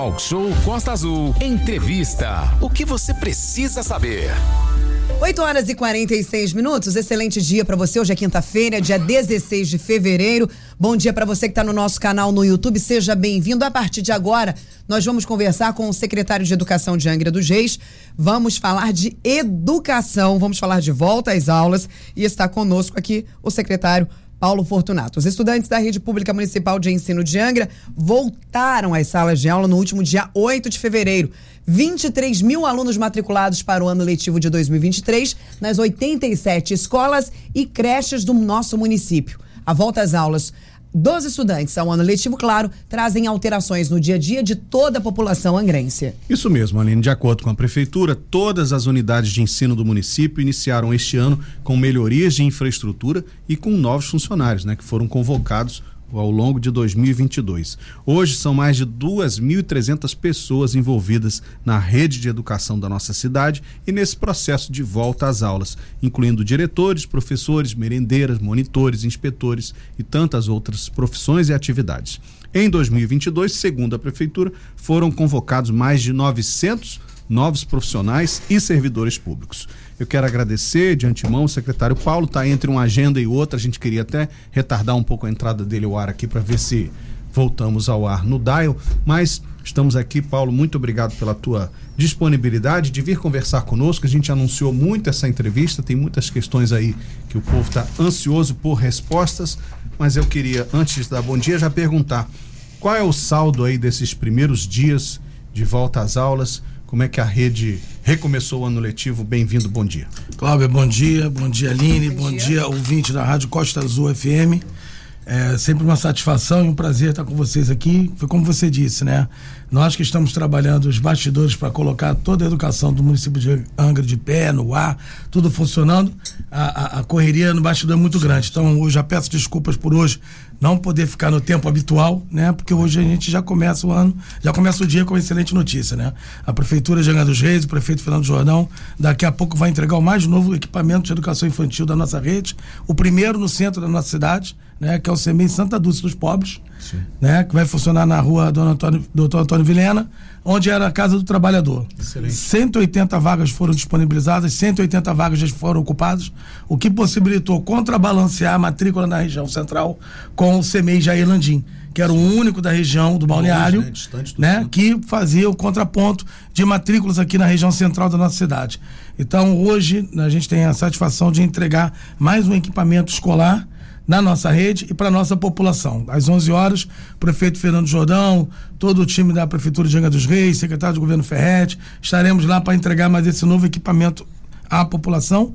Talk Show Costa Azul. Entrevista. O que você precisa saber? 8 horas e 46 minutos. Excelente dia para você. Hoje é quinta-feira, dia 16 de fevereiro. Bom dia para você que está no nosso canal no YouTube. Seja bem-vindo. A partir de agora, nós vamos conversar com o secretário de Educação de Angra dos Reis. Vamos falar de educação, vamos falar de volta às aulas e está conosco aqui o secretário Paulo Fortunato. Os estudantes da Rede Pública Municipal de Ensino de Angra voltaram às salas de aula no último dia 8 de fevereiro. 23 mil alunos matriculados para o ano letivo de 2023 nas 87 escolas e creches do nosso município. A volta às aulas dos estudantes ao ano letivo, claro, trazem alterações no dia a dia de toda a população angrense. Isso mesmo, Aline. De acordo com a Prefeitura, todas as unidades de ensino do município iniciaram este ano com melhorias de infraestrutura e com novos funcionários, né, que foram convocados ao longo de 2022. Hoje são mais de 2.300 pessoas envolvidas na rede de educação da nossa cidade e nesse processo de volta às aulas, incluindo diretores, professores, merendeiras, monitores, inspetores e tantas outras profissões e atividades. Em 2022, segundo a prefeitura, foram convocados mais de 900 novos profissionais e servidores públicos. Eu quero agradecer de antemão o secretário Paulo, está entre uma agenda e outra, a gente queria até retardar um pouco a entrada dele ao ar aqui para ver se voltamos ao ar no Dial, mas estamos aqui, Paulo, muito obrigado pela tua disponibilidade de vir conversar conosco. A gente anunciou muito essa entrevista, tem muitas questões aí que o povo está ansioso por respostas, mas eu queria, antes de dar bom dia, já perguntar qual é o saldo aí desses primeiros dias de volta às aulas como é que a rede recomeçou o ano letivo? Bem-vindo, bom dia. Cláudio, bom dia, bom dia Aline, bom, bom dia. dia ouvinte da Rádio Costa Azul FM. É sempre uma satisfação e um prazer estar com vocês aqui. Foi como você disse, né? Nós que estamos trabalhando os bastidores para colocar toda a educação do município de Angra de pé, no ar, tudo funcionando, a, a, a correria no bastidor é muito grande. Então, eu já peço desculpas por hoje não poder ficar no tempo habitual, né? Porque hoje a gente já começa o ano, já começa o dia com uma excelente notícia, né? A Prefeitura de Angra dos Reis, o prefeito Fernando Jordão, daqui a pouco vai entregar o mais novo equipamento de educação infantil da nossa rede, o primeiro no centro da nossa cidade, né? Que é o CEMEI Santa Dulce dos Pobres, Sim. né? Que vai funcionar na rua Dona Antônio, Doutor Antônio Vilena, onde era a Casa do Trabalhador. Excelente. 180 vagas foram disponibilizadas, 180 vagas já foram ocupadas, o que possibilitou contrabalancear a matrícula na região central com o CEMEI Jair Landim, que era o único da região do balneário, né, né que fazia o contraponto de matrículas aqui na região central da nossa cidade. Então, hoje, a gente tem a satisfação de entregar mais um equipamento escolar na nossa rede e para a nossa população. Às 11 horas, o prefeito Fernando Jordão, todo o time da Prefeitura de Angra dos Reis, secretário de governo Ferretti, estaremos lá para entregar mais esse novo equipamento à população,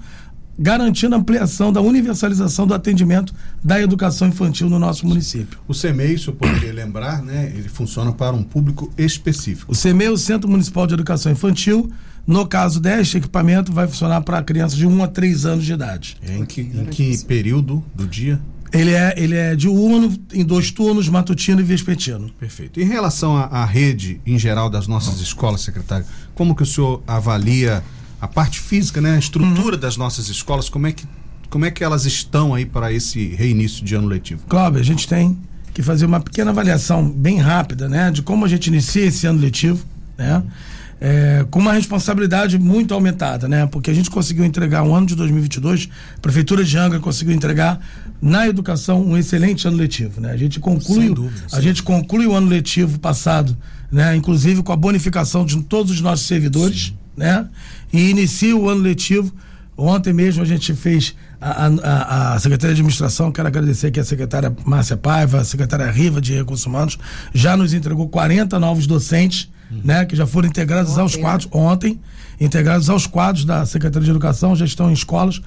garantindo a ampliação da universalização do atendimento da educação infantil no nosso município. O CEMEI, se eu poderia lembrar, né, ele funciona para um público específico. O CEMEI, o Centro Municipal de Educação Infantil, no caso deste equipamento, vai funcionar para crianças de 1 a 3 anos de idade. Em que, em que período do dia? Ele é, ele é de um em dois turnos, matutino e vespertino. Perfeito. Em relação à, à rede em geral das nossas escolas, secretário, como que o senhor avalia a parte física, né, a estrutura uhum. das nossas escolas, como é que como é que elas estão aí para esse reinício de ano letivo? Cláudio, a gente tem que fazer uma pequena avaliação bem rápida, né, de como a gente inicia esse ano letivo, né? Uhum é, com uma responsabilidade muito aumentada, né? Porque a gente conseguiu entregar um ano de 2022, a Prefeitura de Angra conseguiu entregar na educação um excelente ano letivo, né? A gente conclui, dúvida, a gente conclui o ano letivo passado, né? Inclusive com a bonificação de todos os nossos servidores, Sim. né? E inicia o ano letivo. Ontem mesmo a gente fez a, a, a, Secretaria de Administração, quero agradecer aqui a secretária Márcia Paiva, a secretária Riva de Recursos Humanos, já nos entregou 40 novos docentes uhum. né, que já foram integrados ontem, aos quadros né? ontem, integrados aos quadros da Secretaria de Educação, já estão em escolas.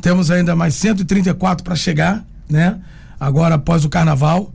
Temos ainda mais 134 para chegar, né? Agora após o carnaval,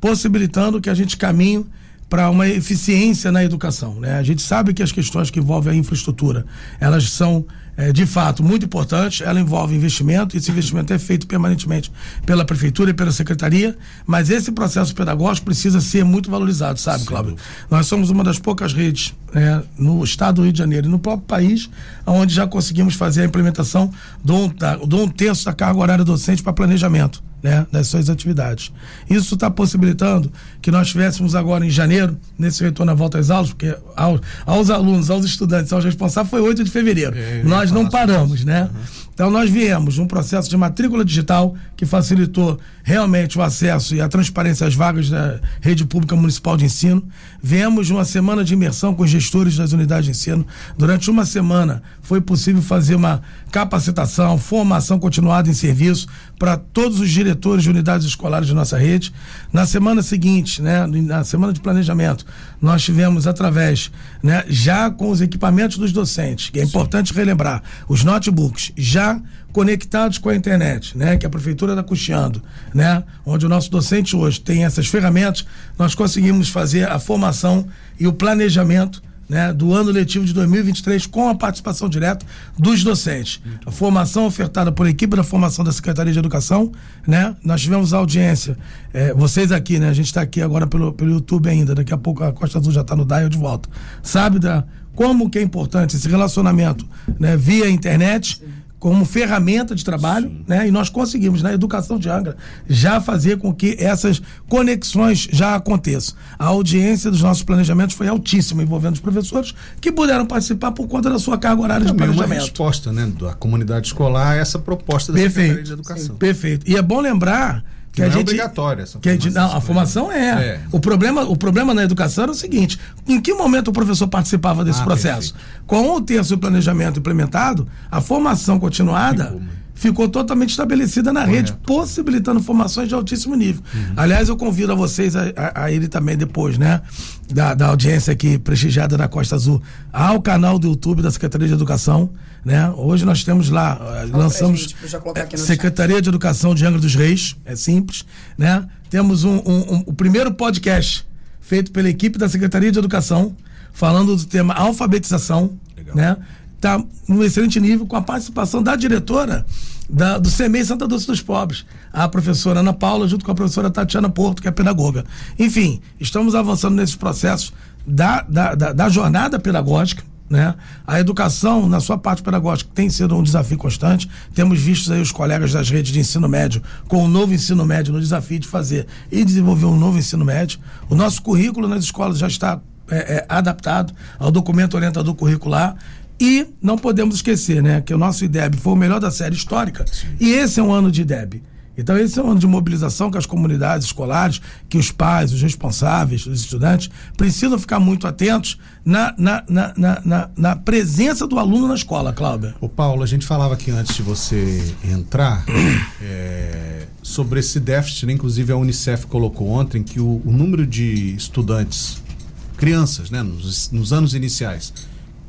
possibilitando que a gente caminhe para uma eficiência na educação, né? A gente sabe que as questões que envolvem a infraestrutura, elas são é, de fato muito importante, ela envolve investimento, e esse investimento é feito permanentemente pela prefeitura e pela secretaria, mas esse processo pedagógico precisa ser muito valorizado, sabe, Sim. Cláudio? Nós somos uma das poucas redes né, no estado do Rio de Janeiro e no próprio país, onde já conseguimos fazer a implementação de um, da, de um terço da carga horária docente para planejamento. Né, das suas atividades. Isso está possibilitando que nós tivéssemos agora em janeiro, nesse retorno à volta às aulas, porque aos, aos alunos, aos estudantes, aos responsáveis, foi 8 de fevereiro. É, nós não paramos, né? Uhum. Então, nós viemos um processo de matrícula digital que facilitou realmente o acesso e a transparência às vagas da rede pública municipal de ensino. Viemos uma semana de imersão com os gestores das unidades de ensino. Durante uma semana foi possível fazer uma capacitação, formação continuada em serviço para todos os diretores de unidades escolares de nossa rede. Na semana seguinte, né, na semana de planejamento, nós tivemos através, né, já com os equipamentos dos docentes, que é importante relembrar, os notebooks já conectados com a internet, né, que a prefeitura está custeando, né, onde o nosso docente hoje tem essas ferramentas, nós conseguimos fazer a formação e o planejamento né, do ano letivo de 2023 com a participação direta dos docentes. A formação ofertada por equipe da formação da Secretaria de Educação, né? Nós tivemos audiência, é, vocês aqui, né? A gente está aqui agora pelo, pelo YouTube ainda, daqui a pouco a Costa Azul já está no dial de volta. Sabe da como que é importante esse relacionamento, né, via internet. Como ferramenta de trabalho, Sim. né? E nós conseguimos na educação de Angra já fazer com que essas conexões já aconteçam. A audiência dos nossos planejamentos foi altíssima, envolvendo os professores que puderam participar por conta da sua carga horária Também de planejamento. uma resposta, né, da comunidade escolar a essa proposta da Perfeito. Secretaria de Educação. Sim. Perfeito. E é bom lembrar que não a é gente, obrigatória essa que a, gente, não, a formação é. é. O, problema, o problema na educação era o seguinte: em que momento o professor participava desse ah, processo? Perfeito. Com o terço do planejamento implementado, a formação continuada. Ficou, ficou totalmente estabelecida na Correto. rede, possibilitando formações de altíssimo nível. Uhum. Aliás, eu convido a vocês a, a, a ele também depois, né? Da, da audiência aqui prestigiada da Costa Azul, ao canal do YouTube da Secretaria de Educação. Né? Hoje nós temos lá, Fala lançamos gente, Secretaria chat. de Educação de Angra dos Reis, é simples. Né? Temos um, um, um, o primeiro podcast feito pela equipe da Secretaria de Educação, falando do tema alfabetização. Legal. Né? está num excelente nível com a participação da diretora da, do CEMEI Santa Dulce dos Pobres, a professora Ana Paula, junto com a professora Tatiana Porto, que é pedagoga. Enfim, estamos avançando nesses processos da, da, da, da jornada pedagógica. Né? A educação, na sua parte pedagógica, tem sido um desafio constante. Temos visto aí os colegas das redes de ensino médio com o novo ensino médio no desafio de fazer e desenvolver um novo ensino médio. O nosso currículo nas escolas já está é, é, adaptado ao documento orientador curricular e não podemos esquecer, né, que o nosso IDEB foi o melhor da série histórica. Sim. E esse é um ano de IDEB. Então, esse é um ano de mobilização que as comunidades escolares, que os pais, os responsáveis, os estudantes, precisam ficar muito atentos na, na, na, na, na presença do aluno na escola, Cláudia. O Paulo, a gente falava aqui antes de você entrar é, sobre esse déficit, né? inclusive a Unicef colocou ontem que o, o número de estudantes, crianças, né, nos, nos anos iniciais,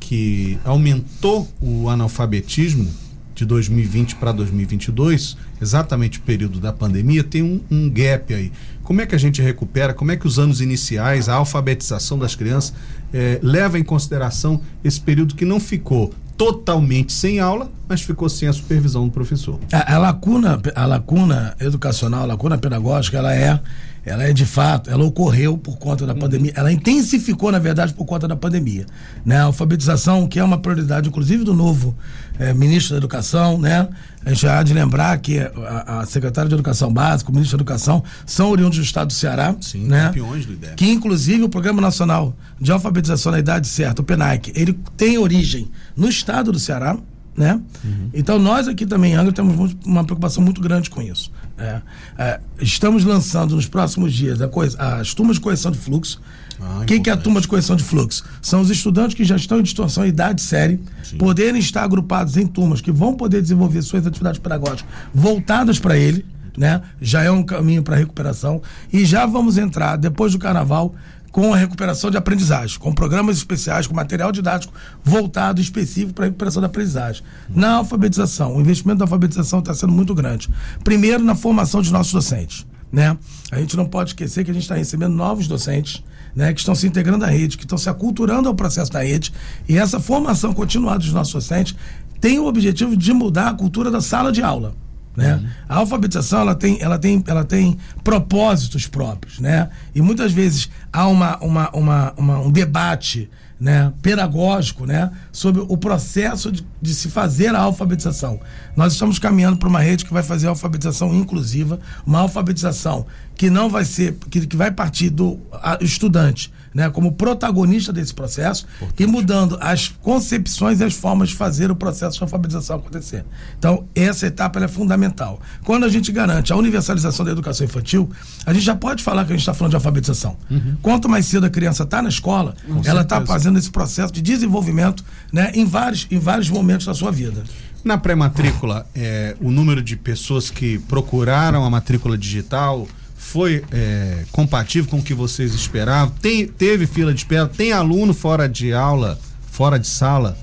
que aumentou o analfabetismo de 2020 para 2022, exatamente o período da pandemia, tem um, um, gap aí. Como é que a gente recupera? Como é que os anos iniciais, a alfabetização das crianças, é, leva em consideração esse período que não ficou totalmente sem aula, mas ficou sem a supervisão do professor? A, a lacuna, a lacuna educacional, a lacuna pedagógica, ela é ela é de fato, ela ocorreu por conta da pandemia, ela intensificou, na verdade, por conta da pandemia. Né? A alfabetização, que é uma prioridade, inclusive, do novo é, ministro da Educação, né? A gente há de lembrar que a, a secretária de Educação Básica, o ministro da Educação, são oriundos do estado do Ceará. Sim, né? campeões do IDEB. Que, inclusive, o Programa Nacional de Alfabetização na Idade Certa, o PENAIC, ele tem origem no estado do Ceará, né? Uhum. Então nós aqui também, Angra, temos uma preocupação muito grande com isso. É, é, estamos lançando nos próximos dias a coisa, as turmas de correção de fluxo. Ah, Quem que é a turma de correção de fluxo? São os estudantes que já estão em distorção em idade série, Sim. poderem estar agrupados em turmas que vão poder desenvolver suas atividades pedagógicas voltadas para ele, né? Já é um caminho para recuperação e já vamos entrar depois do carnaval com a recuperação de aprendizagem, com programas especiais, com material didático voltado específico para a recuperação da aprendizagem. Na alfabetização, o investimento da alfabetização está sendo muito grande. Primeiro, na formação de nossos docentes. Né? A gente não pode esquecer que a gente está recebendo novos docentes né, que estão se integrando à rede, que estão se aculturando ao processo da rede. E essa formação continuada dos nossos docentes tem o objetivo de mudar a cultura da sala de aula. Né? Uhum. A alfabetização ela tem, ela, tem, ela tem propósitos próprios. Né? E muitas vezes há uma, uma, uma, uma um debate né, pedagógico né, sobre o processo de, de, se fazer a alfabetização. Nós estamos caminhando para uma rede que vai fazer a alfabetização inclusiva, uma alfabetização que não vai ser, que, que vai partir do a, estudante né, como protagonista desse processo Importante. e mudando as concepções e as formas de fazer o processo de alfabetização acontecer. Então, essa etapa é fundamental. Quando a gente garante a universalização da educação infantil, a gente já pode falar que a gente está falando de alfabetização. Uhum. Quanto mais cedo a criança está na escola, Com ela está fazendo esse processo de desenvolvimento né, em, vários, em vários momentos da sua vida. Na pré-matrícula, é, o número de pessoas que procuraram a matrícula digital foi é, compatível com o que vocês esperavam? Tem, teve fila de espera? Tem aluno fora de aula, fora de sala,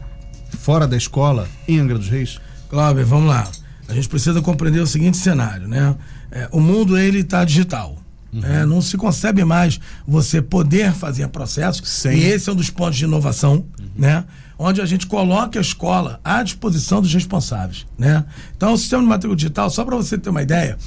fora da escola em Angra dos Reis? Cláudio, vamos lá. A gente precisa compreender o seguinte cenário, né? É, o mundo ele está digital. Uhum. É, não se concebe mais você poder fazer processos. Sim. E esse é um dos pontos de inovação, uhum. né? Onde a gente coloca a escola à disposição dos responsáveis, né? Então, o sistema de matrícula digital, só para você ter uma ideia,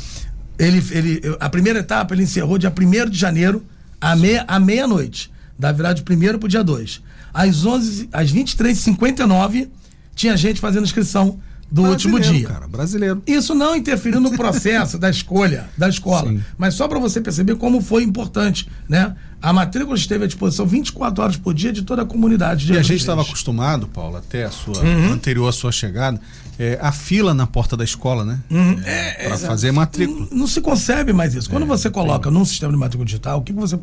ele, ele, a primeira etapa ele encerrou dia 1 de janeiro, à, meia, à meia-noite. Da virada de primeiro para o dia 2. Às, 11, às 23h59, tinha gente fazendo inscrição do último dia. Cara, brasileiro. Isso não interferiu no processo da escolha da escola, Sim. mas só para você perceber como foi importante, né? A matrícula esteve à disposição 24 horas por dia de toda a comunidade. e a gente estava acostumado, Paulo, até a sua uhum. anterior à sua chegada, é, a fila na porta da escola, né? Uhum. É, é, para fazer matrícula. Não, não, se concebe mais isso. Quando é, você coloca num sistema de matrícula digital, o que, que você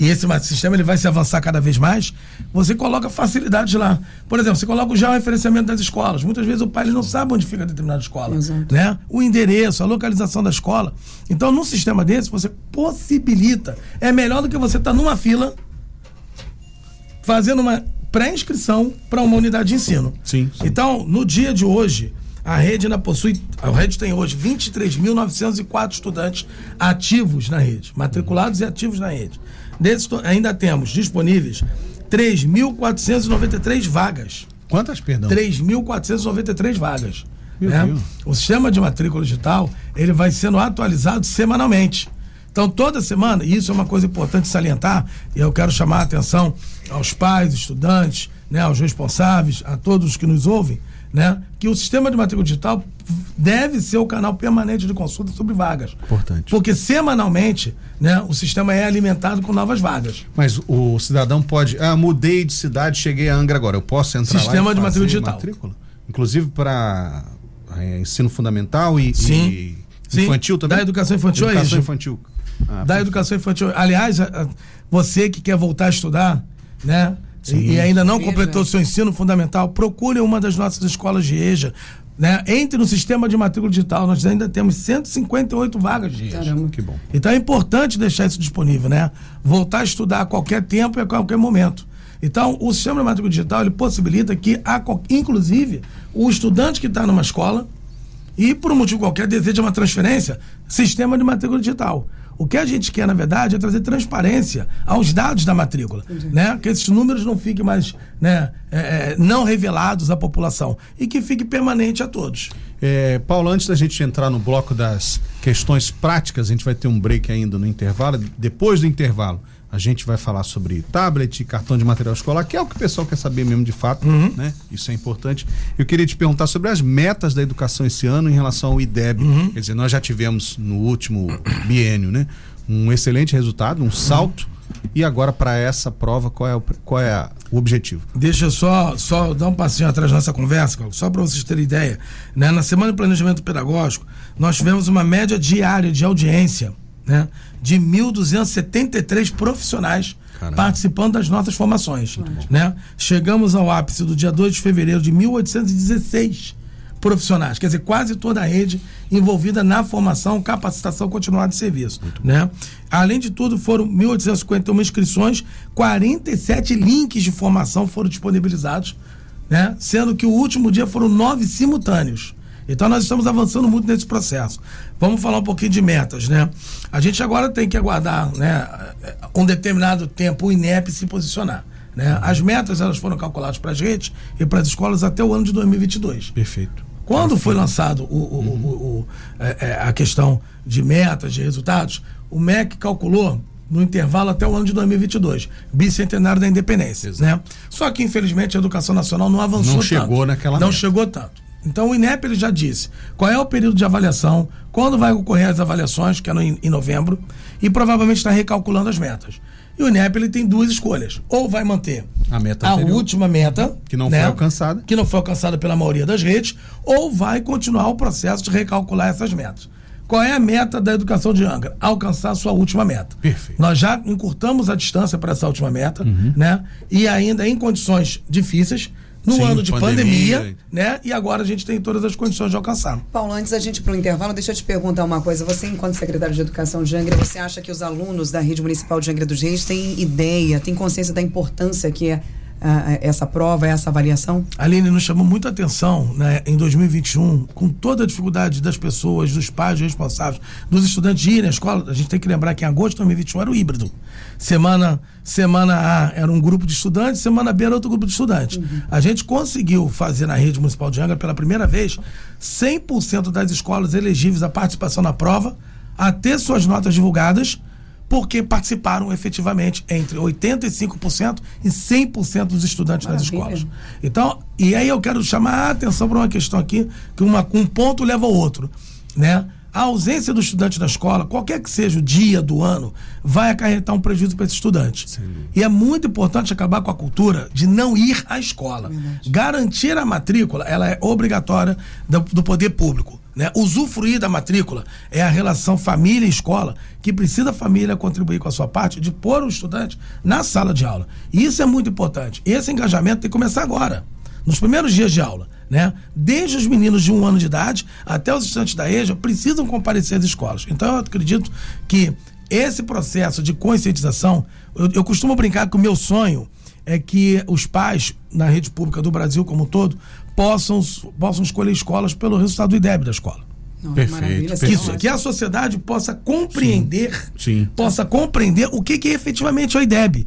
e esse sistema ele vai se avançar cada vez mais, você coloca facilidades lá. Por exemplo, você coloca já o referenciamento das escolas. Muitas vezes o pai ele não sabe onde fica determinada escola. Exato. Né? O endereço, a localização da escola. Então, num sistema desse, você possibilita. É melhor do que você estar tá numa fila fazendo uma pré-inscrição para uma unidade de ensino. Sim, sim. Então, no dia de hoje, a rede ainda possui. A rede tem hoje 23.904 estudantes ativos na rede, matriculados e ativos na rede. Desses, ainda temos disponíveis 3.493 vagas. Quantas, perdão? 3.493 vagas. Né? O sistema de matrícula digital ele vai sendo atualizado semanalmente. Então, toda semana, e isso é uma coisa importante salientar, e eu quero chamar a atenção aos pais, estudantes, né, aos responsáveis, a todos que nos ouvem, né, que o sistema de matrícula digital deve ser o canal permanente de consulta sobre vagas. Importante. Porque semanalmente, né, o sistema é alimentado com novas vagas. Mas o cidadão pode, ah, mudei de cidade, cheguei a Angra agora, eu posso entrar sistema lá de matrícula digital. Matrícula? Inclusive para é, ensino fundamental e, Sim. e Sim. infantil também? Da educação infantil educação é isso. infantil. Ah, da educação infantil. Aliás, você que quer voltar a estudar, né? Sim. E ainda não completou seu ensino fundamental, procure uma das nossas escolas de EJA. Né? Entre no sistema de matrícula digital, nós ainda temos 158 vagas de EJA. Caramba, que bom. Então é importante deixar isso disponível, né? Voltar a estudar a qualquer tempo e a qualquer momento. Então, o sistema de matrícula digital ele possibilita que, a, inclusive, o estudante que está numa escola e, por um motivo qualquer, deseja uma transferência, sistema de matrícula digital. O que a gente quer, na verdade, é trazer transparência aos dados da matrícula, né? Que esses números não fiquem mais né, é, é, não revelados à população e que fique permanente a todos. É, Paulo, antes da gente entrar no bloco das questões práticas, a gente vai ter um break ainda no intervalo. Depois do intervalo, a gente vai falar sobre tablet, cartão de material escolar, que é o que o pessoal quer saber mesmo de fato, uhum. né? Isso é importante. Eu queria te perguntar sobre as metas da educação esse ano em relação ao IDEB. Uhum. Quer dizer, nós já tivemos no último biênio, né? Um excelente resultado, um salto. Uhum. E agora, para essa prova, qual é, o, qual é a, o objetivo? Deixa eu só, só dar um passinho atrás da nossa conversa, só para vocês terem ideia. Né? Na semana de planejamento pedagógico, nós tivemos uma média diária de audiência né, de 1.273 profissionais Caramba. participando das nossas formações. Né? Chegamos ao ápice do dia 2 de fevereiro de 1816 profissionais, quer dizer, quase toda a rede envolvida na formação, capacitação continuada de serviço. Né? Além de tudo, foram 1.851 inscrições, 47 links de formação foram disponibilizados, né? sendo que o último dia foram nove simultâneos. Então nós estamos avançando muito nesse processo. Vamos falar um pouquinho de metas, né? A gente agora tem que aguardar, né, um determinado tempo o INEP se posicionar. Né? As metas elas foram calculadas para as redes e para as escolas até o ano de 2022. Perfeito. Quando foi lançado o, o, o, o é, é, a questão de metas, de resultados, o MEC calculou no intervalo até o ano de 2022, bicentenário da independência, né? Só que infelizmente a educação nacional não avançou não chegou tanto. naquela não meta. chegou tanto. Então o INEP ele já disse qual é o período de avaliação, quando vai ocorrer as avaliações, que é no, em novembro, e provavelmente está recalculando as metas. E o INEP ele tem duas escolhas. Ou vai manter A meta a anterior. última meta, Que não né, foi alcançada. que não foi alcançada pela maioria das redes, ou vai continuar o processo de recalcular essas metas. Qual é a meta da educação de Angra? Alcançar a sua última meta. Perfeito. Nós já encurtamos a distância para essa última meta, Uhum. né? E ainda em condições difíceis, no Sim, ano de pandemia, pandemia. né? E agora a gente tem todas as condições de alcançar. Paulo, antes da gente ir para o intervalo, deixa eu te perguntar uma coisa. Você, enquanto secretário de Educação de Angra, você acha que os alunos da rede municipal de Angra dos Reis têm ideia, têm consciência da importância que é essa prova, essa avaliação? Aline, nos chamou muita atenção né, em 2021, com toda a dificuldade das pessoas, dos pais dos responsáveis, dos estudantes de irem à escola. A gente tem que lembrar que em agosto de 2021 era o híbrido. Semana, semana A era um grupo de estudantes, semana B era outro grupo de estudantes. A gente conseguiu fazer na rede municipal de Angra, pela primeira vez, 100% das escolas elegíveis à participação na prova, a ter suas notas divulgadas porque participaram efetivamente entre 85% e 100% dos estudantes das Maravilha. escolas. Então, e aí eu quero chamar a atenção para uma questão aqui, que uma, um ponto leva ao outro, né? A ausência do estudante na escola, qualquer que seja o dia do ano, vai acarretar um prejuízo para esse estudante. E é muito importante acabar com a cultura de não ir à escola. Garantir a matrícula, ela é obrigatória do, do poder público. Né? Usufruir da matrícula é a relação família e escola, que precisa a família contribuir com a sua parte de pôr o estudante na sala de aula. E isso é muito importante. Esse engajamento tem que começar agora, nos primeiros dias de aula. Né? Desde os meninos de um ano de idade até os estudantes da EJA precisam comparecer às escolas. Então eu acredito que esse processo de conscientização, eu, eu costumo brincar que o meu sonho é que os pais na rede pública do Brasil como um todo possam, possam escolher escolas pelo resultado do IDEB da escola. Não, Perfeito, maravilha, perfeito. Que, isso- que a sociedade possa compreender, Sim. possa compreender o que, que efetivamente é o IDEB.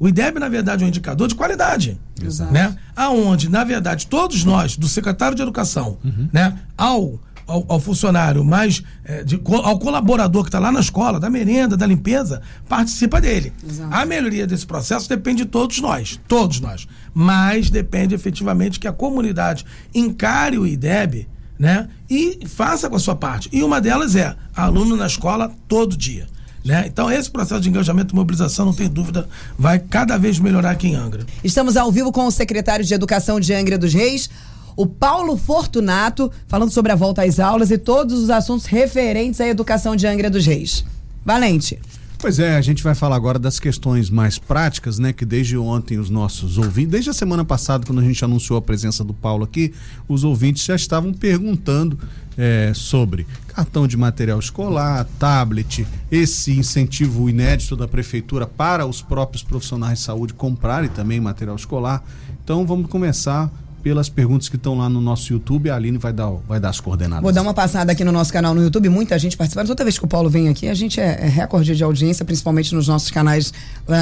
O IDEB, na verdade, é um indicador de qualidade. Exato. Né? Aonde, na verdade, todos nós, do secretário de Educação, né, ao, ao, ao funcionário, mais eh, de ao colaborador que está lá na escola, da merenda, da limpeza, participa dele. Exato. A melhoria desse processo depende de todos nós, todos nós. Mas depende efetivamente que a comunidade encare o IDEB né, e faça com a sua parte. E uma delas é aluno na escola todo dia. Né? Então, esse processo de engajamento e mobilização, não tem dúvida, vai cada vez melhorar aqui em Angra. Estamos ao vivo com o secretário de Educação de Angra dos Reis, o Paulo Fortunato, falando sobre a volta às aulas e todos os assuntos referentes à educação de Angra dos Reis. Valente. Pois é, a gente vai falar agora das questões mais práticas, né? Que desde ontem os nossos ouvintes, desde a semana passada, quando a gente anunciou a presença do Paulo aqui, os ouvintes já estavam perguntando eh, sobre cartão de material escolar, tablet, esse incentivo inédito da prefeitura para os próprios profissionais de saúde comprarem também material escolar. Então vamos começar pelas perguntas que estão lá no nosso YouTube. A Aline vai dar, vai dar as coordenadas. Vou dar uma passada aqui no nosso canal no YouTube, muita gente participando. Toda vez que o Paulo vem aqui, a gente é, é recorde de audiência, principalmente nos nossos canais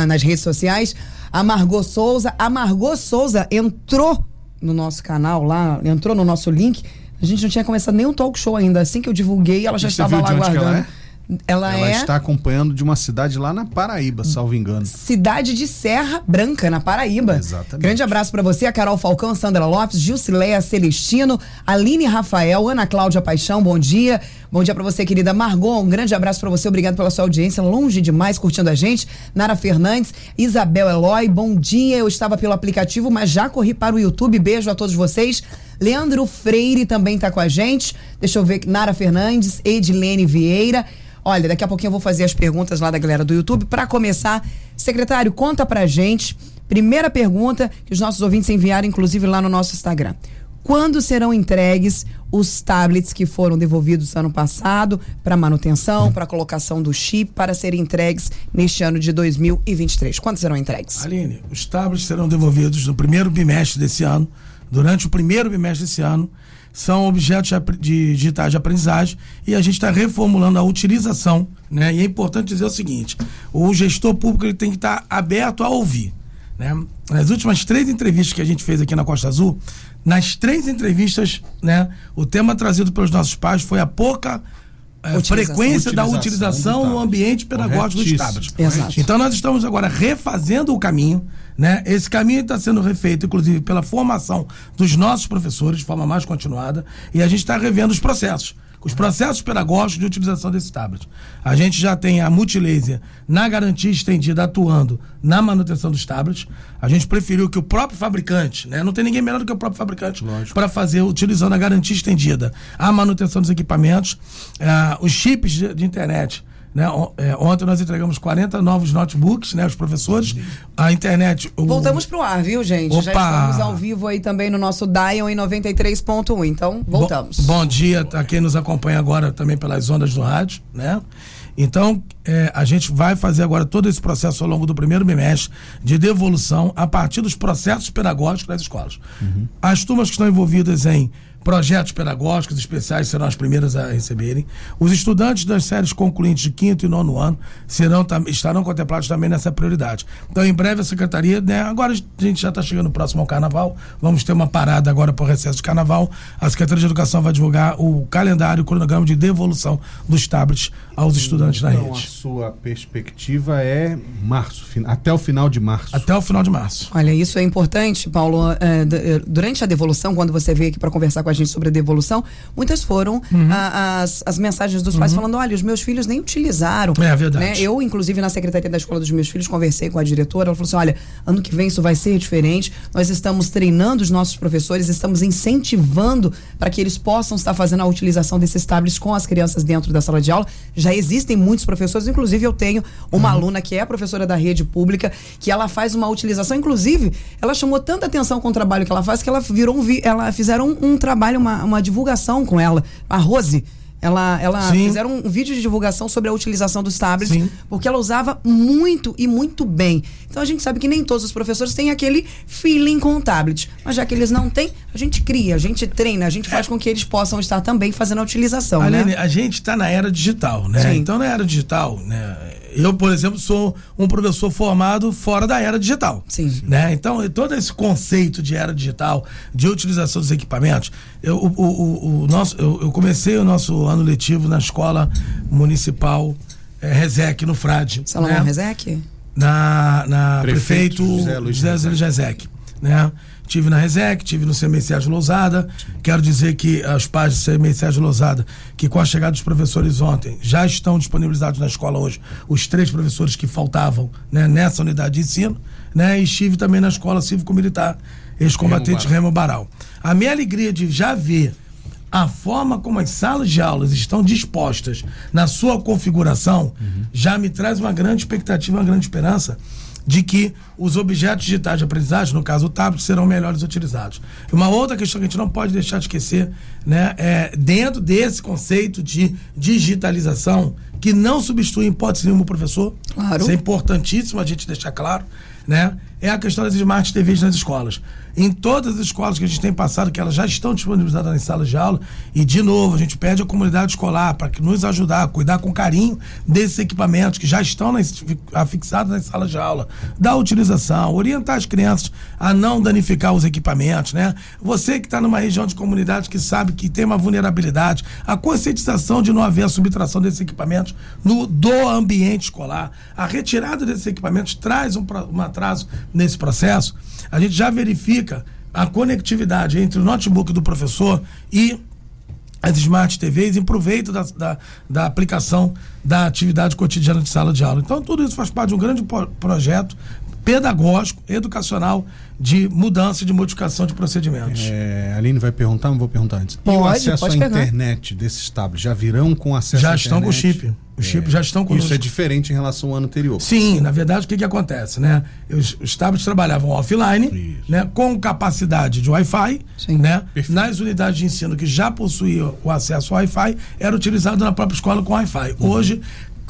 nas redes sociais. A Margot Souza. A Margot Souza entrou no nosso canal lá, entrou no nosso link. A gente não tinha começado nem um talk show ainda. Assim que eu divulguei, ela já você estava lá guardando. Ela, Ela é está acompanhando de uma cidade lá na Paraíba, salvo engano. cidade de Serra Branca, na Paraíba. Exatamente. Grande abraço pra você, a Carol Falcão, Sandra Lopes, Gilcileia Celestino, Aline Rafael, Ana Cláudia Paixão, bom dia. Bom dia pra você, querida Margot, um grande abraço pra você, obrigado pela sua audiência, longe demais curtindo a gente. Nara Fernandes, Isabel Eloy, bom dia. Eu estava pelo aplicativo, mas já corri para o YouTube. Beijo a todos vocês. Leandro Freire também tá com a gente. Deixa eu ver, Nara Fernandes, Edilene Vieira. Olha, daqui a pouquinho eu vou fazer as perguntas lá da galera do YouTube. Para começar, secretário, conta pra gente. Primeira pergunta que os nossos ouvintes enviaram, inclusive lá no nosso Instagram. Quando serão entregues os tablets que foram devolvidos ano passado para manutenção, para colocação do chip, para serem entregues neste ano de 2023? Quando serão entregues? Aline, os tablets serão devolvidos no primeiro bimestre desse ano. Durante o primeiro bimestre desse ano, são objetos de digitais de aprendizagem e a gente está reformulando a utilização. Né? E é importante dizer o seguinte: o gestor público ele tem que estar aberto a ouvir. Né? Nas últimas três entrevistas que a gente fez aqui na Costa Azul, nas três entrevistas, né, o tema trazido pelos nossos pais foi a pouca é, frequência da utilização no ambiente pedagógico dos tablets. Exato. Então nós estamos agora refazendo o caminho, né? Esse caminho está sendo refeito, inclusive, pela formação dos nossos professores de forma mais continuada, e a gente está revendo os processos os processos pedagógicos de utilização desses tablets. A gente já tem a Multilaser na garantia estendida atuando na manutenção dos tablets. A gente preferiu que o próprio fabricante, né, não tem ninguém melhor do que o próprio fabricante para fazer utilizando a garantia estendida a manutenção dos equipamentos, uh, os chips de, de internet né? É, ontem nós entregamos 40 novos notebooks, né? Os professores. A internet. O... Voltamos pro ar, viu, gente? Opa. Já estamos ao vivo aí também no nosso Dial em 93.1. Então, voltamos. Bom, bom dia a quem nos acompanha agora também pelas ondas do rádio, né? Então, é, a gente vai fazer agora todo esse processo ao longo do primeiro bimestre de devolução a partir dos processos pedagógicos das escolas. Uhum. As turmas que estão envolvidas em Projetos pedagógicos especiais serão as primeiras a receberem. Os estudantes das séries concluintes de quinto e nono ano serão, estarão contemplados também nessa prioridade. Então, em breve, a secretaria, né, agora a gente já está chegando próximo ao carnaval, vamos ter uma parada agora para o recesso de carnaval. A Secretaria de Educação vai divulgar o calendário, o cronograma de devolução dos tablets aos estudantes então, na rede. Então, a sua perspectiva é março, até o final de março. Até o final de março. Olha, isso é importante, Paulo. É, durante a devolução, quando você veio aqui para conversar com a gente sobre a devolução, muitas foram uhum. a, as, as mensagens dos pais uhum. falando: olha, os meus filhos nem utilizaram. É verdade. Né? Eu, inclusive, na secretaria da escola dos meus filhos, conversei com a diretora. Ela falou assim: olha, ano que vem isso vai ser diferente. Nós estamos treinando os nossos professores, estamos incentivando para que eles possam estar fazendo a utilização desses tablets com as crianças dentro da sala de aula. Já existem muitos professores, inclusive eu tenho uma uhum. aluna que é professora da rede pública, que ela faz uma utilização, inclusive, ela chamou tanta atenção com o trabalho que ela faz que ela virou um, ela fizeram um, um trabalho uma, uma divulgação com ela. A Rose, ela, ela fizeram um vídeo de divulgação sobre a utilização dos tablets, Sim. porque ela usava muito e muito bem. Então a gente sabe que nem todos os professores têm aquele feeling com o tablet. Mas já que eles não têm, a gente cria, a gente treina, a gente faz com que eles possam estar também fazendo a utilização. Aline, né? a gente está na era digital, né? Sim. Então na era digital, né? Eu, por exemplo, sou um professor formado fora da era digital. Sim. Né? Então, todo esse conceito de era digital, de utilização dos equipamentos, eu, o, o, o nosso, eu, eu, comecei o nosso ano letivo na escola municipal é, Rezec, no Frade. Salomão né? Rezec? Na, na prefeito, prefeito José Luiz José Rezec. Né? Tive na Resec, tive no CMC Sérgio Lousada. Quero dizer que os pais do CMC Sérgio Lousada, que com a chegada dos professores ontem, já estão disponibilizados na escola hoje, os três professores que faltavam né, nessa unidade de ensino. Né, e estive também na escola cívico-militar, ex-combatente Remo Baral. A minha alegria de já ver a forma como as salas de aulas estão dispostas na sua configuração uhum. já me traz uma grande expectativa, uma grande esperança de que os objetos digitais de aprendizagem, no caso o tablet, serão melhores utilizados. Uma outra questão que a gente não pode deixar de esquecer, né, é dentro desse conceito de digitalização, que não substitui em hipótese nenhuma o professor, claro. isso é importantíssimo a gente deixar claro, né, é a questão das smart TVs nas escolas em todas as escolas que a gente tem passado, que elas já estão disponibilizadas nas salas de aula. E, de novo, a gente pede à comunidade escolar para nos ajudar a cuidar com carinho desses equipamentos que já estão nas, afixados nas salas de aula, da utilização, orientar as crianças a não danificar os equipamentos, né? Você que está numa região de comunidade que sabe que tem uma vulnerabilidade, a conscientização de não haver a subtração desses equipamentos no, do ambiente escolar, a retirada desses equipamentos traz um, um atraso nesse processo. A gente já verifica a conectividade entre o notebook do professor e as Smart TVs em proveito da, da, da, aplicação da atividade cotidiana de sala de aula. Então, tudo isso faz parte de um grande projeto pedagógico, educacional, de mudança, de modificação de procedimentos. É, a Aline vai perguntar, mas vou perguntar antes. Pode, e o acesso à internet desses tablets já virão com acesso já à estão com chip. Os é, chips já estão com Isso é diferente em relação ao ano anterior. Sim, na verdade, o que, que acontece, né? Os, os tablets trabalhavam offline, né? Com capacidade de Wi-Fi, né? Perfeito. Nas unidades de ensino que já possuíam o acesso ao Wi-Fi, era utilizado na própria escola com Wi-Fi. Uhum. Hoje,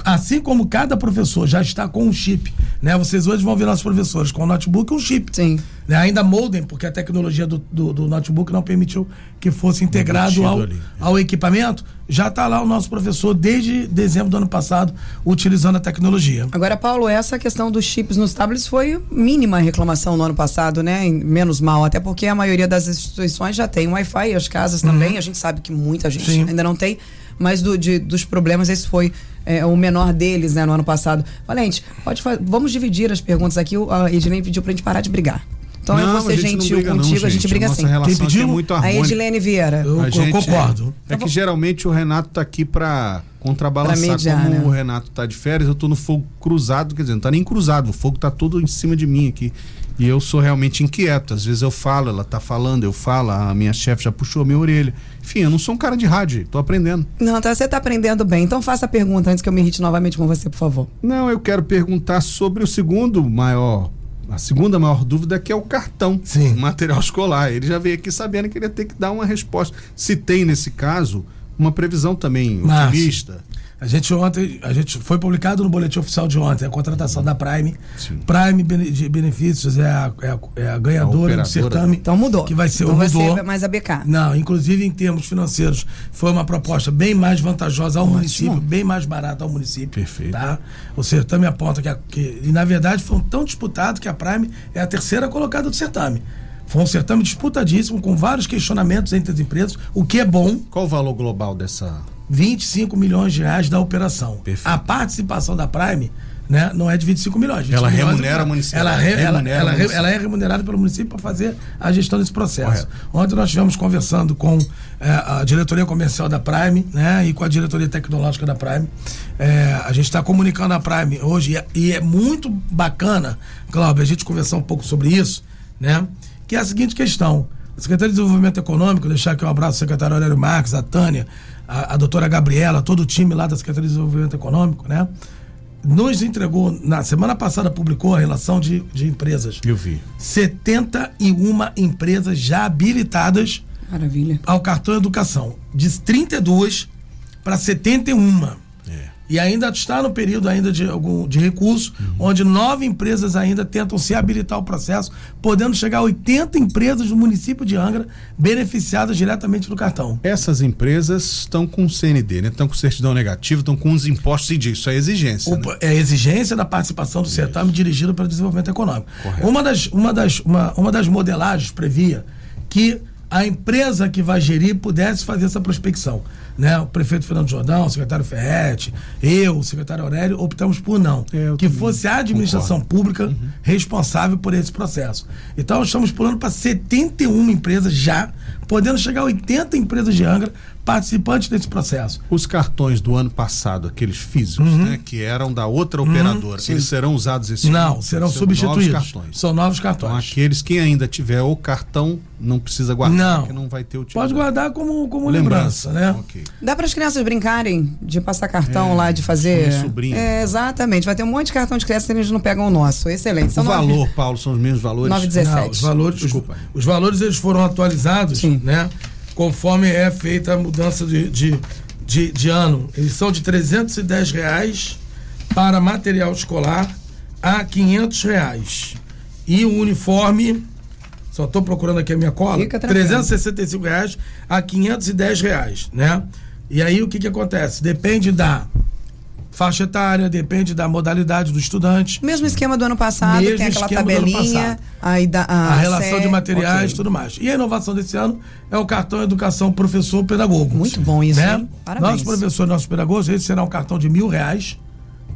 Assim como cada professor já está com um chip, né? Vocês hoje vão ver nossos professores com o notebook e um chip. Sim. Né? Ainda moldem, porque a tecnologia do, do, do notebook não permitiu que fosse integrado ao, ali. ao equipamento. Já está lá o nosso professor desde dezembro do ano passado, utilizando a tecnologia. Agora, Paulo, essa questão dos chips nos tablets foi mínima a reclamação no ano passado, né? Menos mal, até porque a maioria das instituições já tem Wi-Fi, as casas também. A gente sabe que muita gente Sim. ainda não tem, mas do- de- dos problemas, esse foi é, o menor deles, né, no ano passado. Valente, pode fa- vamos dividir as perguntas aqui. O- A Edilene pediu pra gente parar de brigar. Então eu Não, vou ser a gente gentil briga não, contigo, a gente briga assim. Quem aqui é pediu? muito A harmônica. Edilene Vieira. Eu A co- concordo. É, é que geralmente o Renato tá aqui para contrabalançar. Pra mediar, Como né? o Renato tá de férias, eu tô no fogo cruzado, quer dizer, não tá nem cruzado, o fogo tá todo em cima de mim aqui. E eu sou realmente inquieto. Às vezes eu falo, ela tá falando, eu falo, a minha chefe já puxou a minha orelha. Enfim, eu não sou um cara de rádio, tô aprendendo. Não, tá, você tá aprendendo bem. Então faça a pergunta antes que eu me irrite novamente com você, por favor. Não, eu quero perguntar sobre o segundo maior. A segunda maior dúvida que é o cartão, Sim. o material escolar. Ele já veio aqui sabendo que ele ia ter que dar uma resposta. Se tem, nesse caso, uma previsão também Márcio. otimista. A gente ontem, a gente foi publicado no boletim oficial de ontem a contratação da Prime. Sim. Prime de Benefícios é a, é a- é a ganhadora A do certame. Então mudou. Que vai ser então mudou. vai ser mais a BK. Não, inclusive em termos financeiros, foi uma proposta bem mais vantajosa ao município, bem mais barata ao município. Perfeito. Tá? O certame aponta que, a- que- e na verdade foi um tão disputado que a Prime é a terceira colocada do certame. Foi um certame disputadíssimo, com vários questionamentos entre as empresas, o que é bom, Qual o valor global dessa 25 milhões de reais da operação. Perfeito. A participação da Prime né, não é de 25 milhões. 25 Ela milhões remunera é- o município. Ela, re- ela, ela, ela é remunerada pelo município para fazer a gestão desse processo. Correto. Ontem nós estivemos conversando com eh, a diretoria comercial da Prime né, e com a diretoria tecnológica da Prime. Eh, a gente está comunicando a Prime hoje e é, e é muito bacana, Cláudio, a gente conversar um pouco sobre isso, né? Que é a seguinte questão. A Secretaria de Desenvolvimento Econômico, deixar aqui um abraço ao secretário Aurélio Marques, a Tânia, a, a doutora Gabriela, todo o time lá da Secretaria de Desenvolvimento Econômico, né? Nos entregou, na semana passada publicou a relação de, de empresas. eu vi? 71 empresas já habilitadas Maravilha. ao cartão educação. De 32 para 71. É. E ainda está no período ainda de algum de recurso, onde nove empresas ainda tentam se habilitar ao processo, podendo chegar a 80 empresas do município de Angra beneficiadas diretamente do cartão. Essas empresas estão com CND, né? Estão com certidão negativa, estão com os impostos em dia. Isso é exigência. né? O- É a exigência da participação do certame dirigido para o desenvolvimento econômico. Correto. Uma das, uma, das, uma, uma das modelagens previa que a empresa que vai gerir pudesse fazer essa prospecção. Né? O prefeito Fernando Jordão, o secretário Ferretti, eu, o secretário Aurélio, optamos por não. É, eu que fosse a administração pública responsável por esse processo. Então, estamos pulando para 71 empresas já, podendo chegar a 80 empresas de Angra participantes desse processo. Os cartões do ano passado, aqueles físicos, Uhum. né? Que eram da outra operadora, eles serão usados esse Não, ano? serão São substituídos. Novos cartões. São novos Então, cartões. aqueles que ainda tiver o cartão, não precisa guardar, Não. porque não vai ter utilidade. Pode guardar como, como lembrança, né? Ok. Dá para as crianças brincarem de passar cartão É, lá, de fazer. minha sobrinha. É, exatamente. Vai ter um monte de cartão de criança e eles não pegam o nosso. Excelente. O São nove- valor, Paulo, são os mesmos valores? 9,17. Não, os valores, os, Desculpa. os valores eles foram atualizados, Sim. né? Conforme é feita a mudança de, de, de, de ano. Eles são de 310 reais para material escolar a 500 reais. E o uniforme, só estou procurando aqui a minha cola, Fica tranquilo. 365 reais a 510 reais, né? E aí o que que acontece? Depende da faixa etária, depende da modalidade do estudante. Mesmo esquema do ano passado, Mesmo tem aquela esquema do ano tabelinha, passado. aí da, a relação sé- de materiais e ok. tudo mais. E a inovação desse ano é o cartão Educação Professor Pedagogo. Muito bom isso, Né? Parabéns. Nossos professores, nossos pedagogos, esse será um cartão de mil reais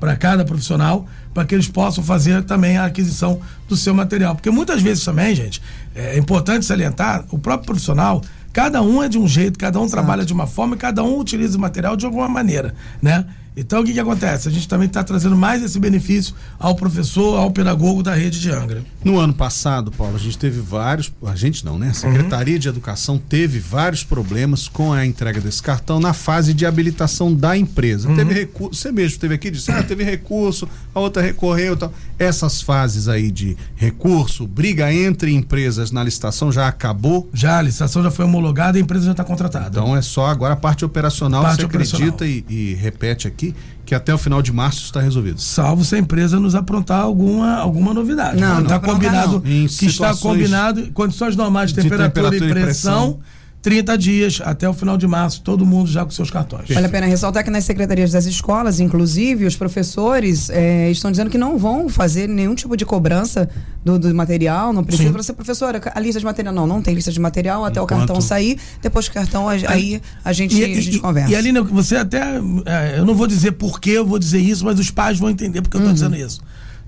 para cada profissional, para que eles possam fazer também a aquisição do seu material. Porque muitas vezes também, gente, é importante salientar, o próprio profissional, cada um é de um jeito, cada um trabalha de uma forma e cada um utiliza o material de alguma maneira, né? Então o que, que acontece? A gente também está trazendo mais esse benefício ao professor, ao pedagogo da rede de Angra. No ano passado, Paulo, a gente teve vários. A gente não, né? A Secretaria de Educação teve vários problemas com a entrega desse cartão na fase de habilitação da empresa. Teve recurso. Você mesmo esteve aqui e disse: ah, teve recurso, a outra recorreu e tal. Essas fases aí de recurso, briga entre empresas na licitação já acabou. Já, a licitação já foi homologada e a empresa já está contratada. Então é só agora a parte operacional, Parte você operacional. acredita e, e repete aqui aqui que até o final de março está resolvido. Salvo se a empresa nos aprontar alguma, alguma novidade. Não, está não combinado não. que está combinado condições normais de, de temperatura, temperatura, e pressão. E pressão 30 dias até o final de março, todo mundo já com seus cartões. Vale a pena ressaltar que nas secretarias das escolas, inclusive, os professores é, estão dizendo que não vão fazer nenhum tipo de cobrança do, do material, não precisa para ser professora. A lista de material, não, não tem lista de material até Enquanto... o cartão sair, depois do cartão aí a gente, e, a gente e, conversa. E Aline, você até, é, eu não vou dizer por que eu vou dizer isso, mas os pais vão entender porque eu estou uhum. dizendo isso.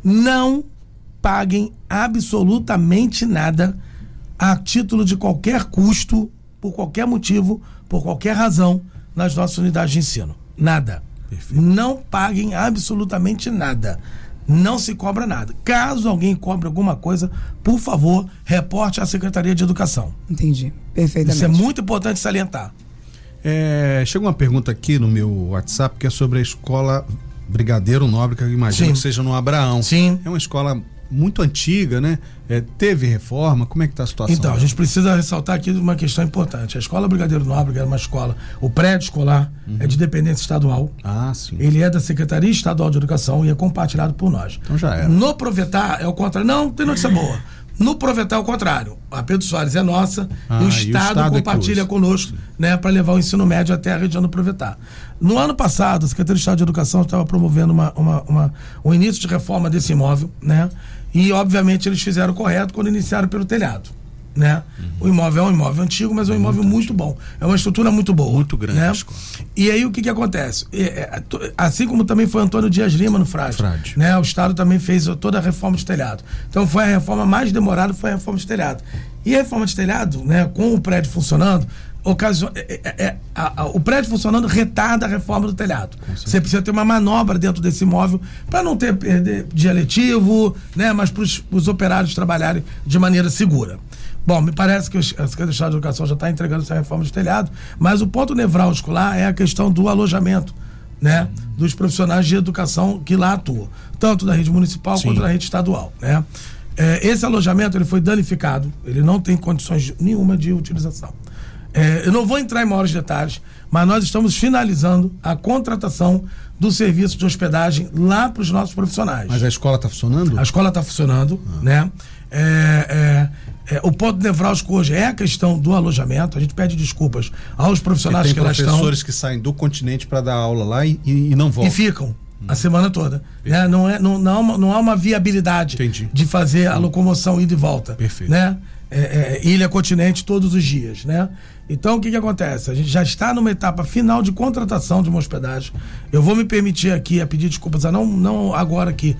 Não paguem absolutamente nada a título de qualquer custo por qualquer motivo, por qualquer razão, nas nossas unidades de ensino. Nada. Perfeito. Não paguem absolutamente nada. Não se cobra nada. Caso alguém cobre alguma coisa, por favor, reporte à Secretaria de Educação. Entendi. Perfeitamente. Isso é muito importante salientar. É, chegou uma pergunta aqui no meu WhatsApp que é sobre a escola Brigadeiro Nobre, que eu imagino Sim. que seja no Abraão. Sim. É uma escola muito antiga, né? É, teve reforma? Como é que está a situação? Então, a gente precisa ressaltar aqui uma questão importante. A Escola Brigadeiro Nobre era uma escola, o prédio escolar uhum. é de dependência estadual. Ah, sim. Ele é da Secretaria Estadual de Educação e é compartilhado por nós. Então já era. No Provetar é o contrário. Não, tem notícia boa. No Provetar é o contrário. A Pedro Soares é nossa ah, e, o Estado, e o Estado é compartilha é conosco né, para levar o ensino médio até a região do Provetar. No ano passado, a Secretaria de Estado de Educação estava promovendo uma, uma, uma, um início de reforma desse imóvel, né? E, obviamente, eles fizeram correto quando iniciaram pelo telhado. Né? Uhum. O imóvel é um imóvel antigo, mas é um imóvel muito, muito bom. É uma estrutura muito boa. Muito grande. Né? E aí o que, que acontece? É, assim como também foi Antônio Dias Lima no Frade. Frade. Né? O Estado também fez toda a reforma de telhado. Então foi a reforma mais demorada, foi a reforma de telhado. E a reforma de telhado, né, com o prédio funcionando, é, é, é, a, a, o prédio funcionando retarda a reforma do telhado. Você precisa ter uma manobra dentro desse imóvel para não ter perder dia letivo, né, mas para os operários trabalharem de maneira segura. Bom, me parece que a Secretaria de Estado de Educação já está entregando essa reforma de telhado, mas o ponto nevrálgico lá é a questão do alojamento, né, dos profissionais de educação que lá atuam, tanto da rede municipal Sim. quanto da rede estadual, né. É, esse alojamento ele foi danificado, ele não tem condições nenhuma de utilização. É, eu não vou entrar em maiores detalhes, mas nós estamos finalizando a contratação do serviço de hospedagem lá para os nossos profissionais. Mas a escola está funcionando? A escola está funcionando, ah. né? É, é, é, o ponto nevrálgico hoje é a questão do alojamento. A gente pede desculpas aos profissionais que lá estão. Tem professores que saem do continente para dar aula lá e, e, não voltam. E ficam. A semana toda. Né? Não, é, não, não, não há uma viabilidade Entendi. de fazer a locomoção ida e volta. Perfeito. Né? É, é, ilha continente todos os dias, né? Então o que, que acontece? A gente já está numa etapa final de contratação de uma hospedagem. Eu vou me permitir aqui a pedir desculpas, a não, não agora aqui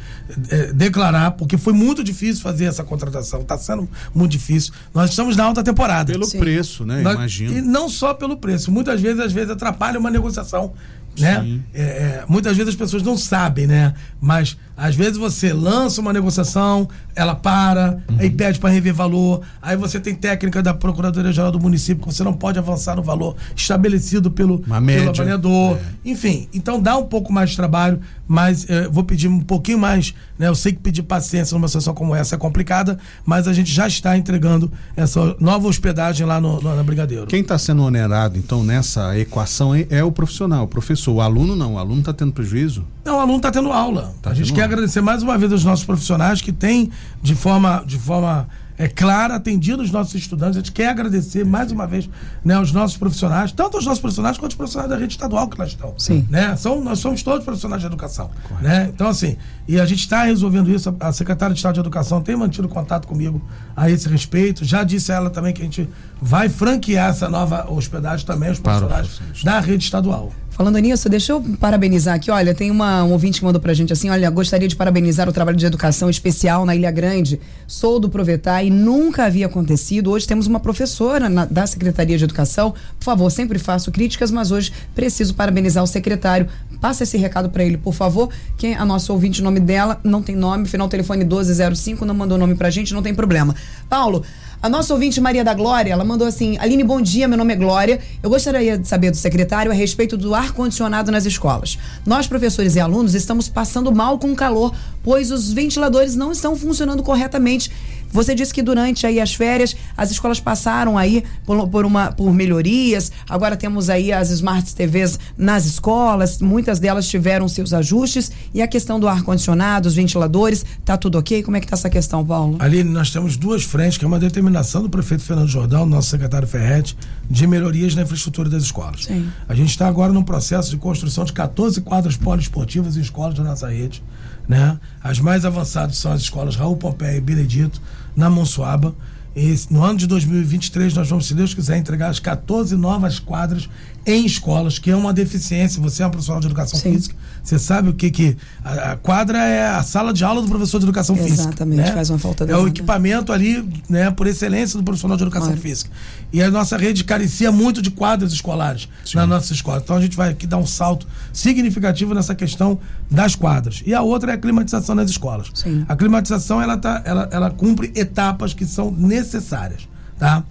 é, declarar, porque foi muito difícil fazer essa contratação. Está sendo muito difícil. Nós estamos na alta temporada. Pelo Sim. preço, né? Nós, Imagino. E não só pelo preço. Muitas vezes, às vezes, atrapalha uma negociação né? É, é, muitas vezes as pessoas não sabem, né? Mas às vezes você lança uma negociação, ela para, uhum. aí pede para rever valor, aí você tem técnica da Procuradoria Geral do município que você não pode avançar no valor estabelecido pelo, pelo avaliador. É. Enfim, então dá um pouco mais de trabalho, mas é, vou pedir um pouquinho mais, né? Eu sei que pedir paciência numa situação como essa é complicada, mas a gente já está entregando essa nova hospedagem lá no, no na Brigadeiro. Quem está sendo onerado, então, nessa equação é o profissional, o professor o aluno não, o aluno está tendo prejuízo? Não, o aluno está tendo aula. Tá a gente quer. Agradecer mais uma vez aos nossos profissionais que têm, de forma, de forma é claro, atendido os nossos estudantes. A gente quer agradecer mais uma vez né, aos nossos profissionais, tanto os nossos profissionais quanto os profissionais da rede estadual que lá estão. Sim. Né? São, nós somos todos profissionais de educação. Né? Então, assim, e a gente está resolvendo isso. A secretária de Estado de Educação tem mantido contato comigo a esse respeito. Já disse a ela também que a gente vai franquear essa nova hospedagem também aos profissionais da rede estadual. Falando nisso, deixa eu parabenizar aqui. Olha, tem uma, um ouvinte que mandou pra gente assim: olha, gostaria de parabenizar o trabalho de educação especial na Ilha Grande. Sou do Provetar e nunca havia acontecido. Hoje temos uma professora na, da Secretaria de Educação. Por favor, sempre faço críticas, mas hoje preciso parabenizar o secretário. Passa esse recado para ele, por favor. Quem a nossa ouvinte, o nome dela não tem nome, final telefone 1205, não mandou nome pra gente, não tem problema. Paulo, a nossa ouvinte Maria da Glória, ela mandou assim: Aline, bom dia, meu nome é Glória. Eu gostaria de saber do secretário a respeito do ar-condicionado nas escolas. Nós, professores e alunos, estamos passando mal com o calor, pois os ventiladores não estão funcionando corretamente. Você disse que durante aí as férias as escolas passaram aí por, por, uma, por melhorias. Agora temos aí as Smart TVs nas escolas, muitas delas tiveram seus ajustes. E a questão do ar-condicionado, os ventiladores, tá tudo ok? Como é que tá essa questão, Paulo? Ali nós temos duas frentes, que é uma determinação do prefeito Fernando Jordão, nosso secretário Ferretti, de melhorias na infraestrutura das escolas. Sim. A gente está agora num processo de construção de 14 quadras poliesportivas em escolas da nossa rede. Né? As mais avançadas são as escolas Raul Pompeia e Benedito, na Monsuaba. E no ano de 2023, nós vamos, se Deus quiser, entregar as 14 novas quadras em escolas, que é uma deficiência. Você é um profissional de educação Sim. física, você sabe o que que. A, a quadra é a sala de aula do professor de educação física. Exatamente, né? faz uma falta É o danada. equipamento ali, né, por excelência do profissional de educação Claro. física. E a nossa rede carecia muito de quadras escolares na nossa escola. Então a gente vai aqui dar um salto significativo nessa questão das quadras. E a outra é a climatização nas escolas. Sim. A climatização ela, tá, ela, ela cumpre etapas que são necessárias, tá?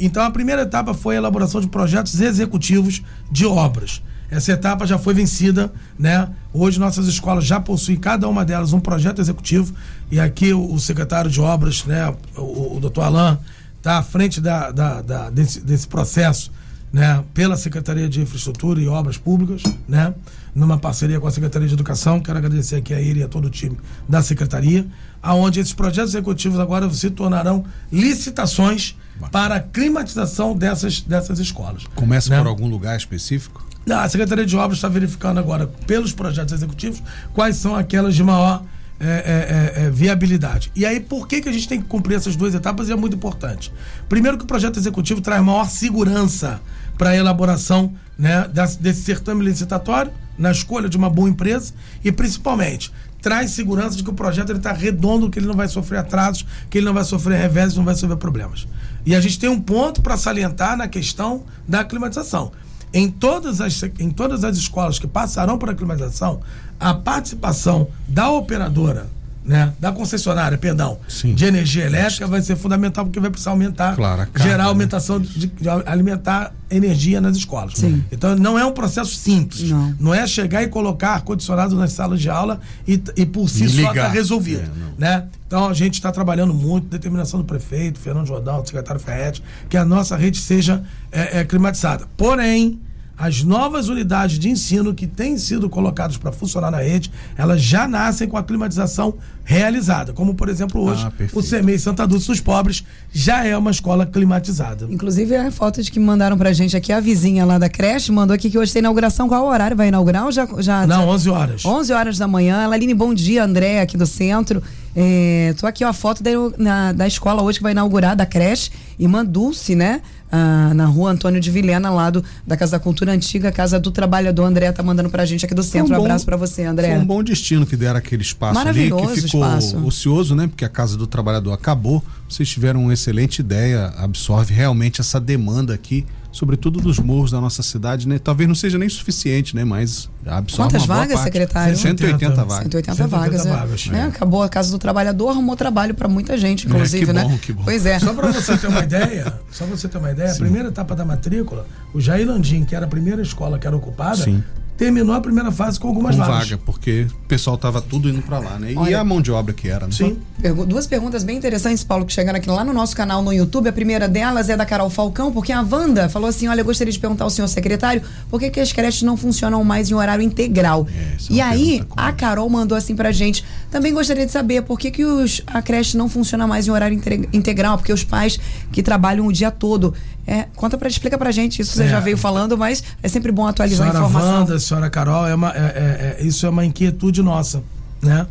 Então a primeira etapa foi a elaboração de projetos executivos de obras. Essa etapa já foi vencida, né? Hoje nossas escolas já possuem cada uma delas um projeto executivo e aqui o, o secretário de obras, né, o, o doutor Alain, está à frente da, da- da- desse, desse processo, né, pela Secretaria de Infraestrutura e Obras Públicas, né, numa parceria com a Secretaria de Educação. Quero agradecer aqui a ele e a todo o time da Secretaria, aonde esses projetos executivos agora se tornarão licitações para a climatização dessas, dessas escolas. Começa né? por algum lugar específico? Não, a Secretaria de Obras está verificando agora, pelos projetos executivos, quais são aquelas de maior é, é, é, é, viabilidade. E aí, por que, que a gente tem que cumprir essas duas etapas? E é muito importante. Primeiro, que o projeto executivo traz maior segurança para a elaboração né, desse certame licitatório, na escolha de uma boa empresa e, principalmente, traz segurança de que o projeto está redondo, que ele não vai sofrer atrasos, que ele não vai sofrer revés, não vai sofrer problemas. E a gente tem um ponto para salientar na questão da climatização. Em todas, as, em todas as escolas que passarão por a climatização, a participação da operadora, né, da concessionária, perdão, Sim. de energia elétrica vai ser fundamental porque vai precisar aumentar, Claro, carga, gerar né? aumentação de, de alimentar energia nas escolas. Sim. Então não é um processo simples. Não. é chegar e colocar ar-condicionado nas salas de aula e, e por si E só está ligar. resolvido. É, não. né? Então a gente está trabalhando muito, determinação do prefeito, Fernando Jordão, do secretário Ferretti, que a nossa rede seja é, é, climatizada. Porém, as novas unidades de ensino que têm sido colocadas para funcionar na rede, elas já nascem com a climatização realizada. Como, por exemplo, hoje, Ah, o CEMEI Santa Dulce dos Pobres já é uma escola climatizada. Inclusive, a foto de que mandaram pra gente aqui, a vizinha lá da creche, mandou aqui que hoje tem inauguração. Qual horário vai inaugurar? Ou já, já, Não, já- 11 horas. 11 horas da manhã. Laline, bom dia. André, aqui do centro. É, tô aqui, ó, a foto da, na- da escola hoje que vai inaugurar, da creche. Irmã Dulce, né? Ah, na rua Antônio de Vilhena, lá do, da Casa da Cultura Antiga, Casa do Trabalhador. André tá mandando pra gente aqui do centro. Um um bom- abraço pra você, André. Foi um bom destino que deram aquele espaço ali, que ficou espaço. ocioso, né? Porque a Casa do Trabalhador acabou. Vocês tiveram uma excelente ideia, absorve realmente essa demanda aqui, sobretudo dos morros da nossa cidade, né? Talvez não seja nem suficiente, né? Mas absorve Quantas uma boa vagas, parte. secretário? 180 vagas. 180, 180 vagas, né? vagas, né? é. Acabou a Casa do Trabalhador, arrumou trabalho pra muita gente, inclusive, que né? bom, que bom. Pois é. Só para você ter uma ideia, só pra você ter uma ideia, a primeira etapa da matrícula, o Jair Landim, que era a primeira escola que era ocupada, Sim. Terminou a primeira fase com algumas Com vagas. vaga, porque o pessoal tava tudo indo pra lá, né? E Olha- a mão de obra que era, né? Sim. Pergu- Duas perguntas bem interessantes, Paulo, que chegaram aqui lá no nosso canal no YouTube. A primeira delas é da Carol Falcão, porque a Wanda falou assim: olha, eu gostaria de perguntar ao senhor secretário por que, que as creches não funcionam mais em horário integral. É, é e aí, a Carol mandou assim pra gente. Também gostaria de saber por que, que os, a creche não funciona mais em horário inte- integral, porque os pais que trabalham o dia todo. É, conta pra, explica pra gente, isso você É. já veio falando, mas é sempre bom atualizar a Senhora informação. Wanda, senhora Carol, é uma, é- é- é- isso é uma inquietude nossa, né?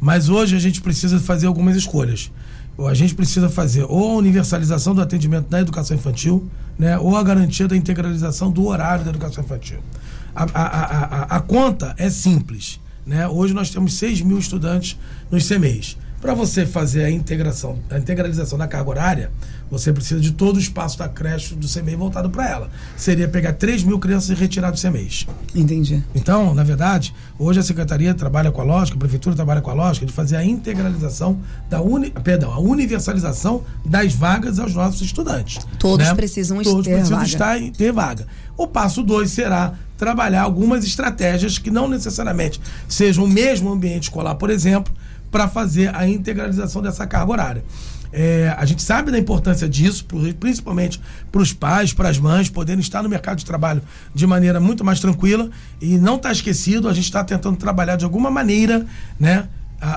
Mas hoje a gente precisa fazer algumas escolhas. A gente precisa fazer ou a universalização do atendimento da educação infantil, né? ou a garantia da integralização do horário da educação infantil. A, a- a- a- a conta é simples. Né? Hoje nós temos 6 mil estudantes nos CMEs. Para você fazer a integração, a integralização da carga horária, você precisa de todo o espaço da creche do CMEI voltado para ela. Seria pegar 3 mil crianças e retirar dos CMEs. Entendi. Então, na verdade, hoje a Secretaria trabalha com a lógica, a Prefeitura trabalha com a lógica de fazer a integralização da uni, perdão, a universalização das vagas aos nossos estudantes. Todos né? precisam Todos ter precisam vaga. estar em ter vaga. O passo 2 será trabalhar algumas estratégias que não necessariamente sejam o mesmo ambiente escolar, por exemplo, para fazer a integralização dessa carga horária. É, a gente sabe da importância disso, principalmente para os pais, para as mães, poderem estar no mercado de trabalho de maneira muito mais tranquila e não está esquecido, a gente está tentando trabalhar de alguma maneira, né?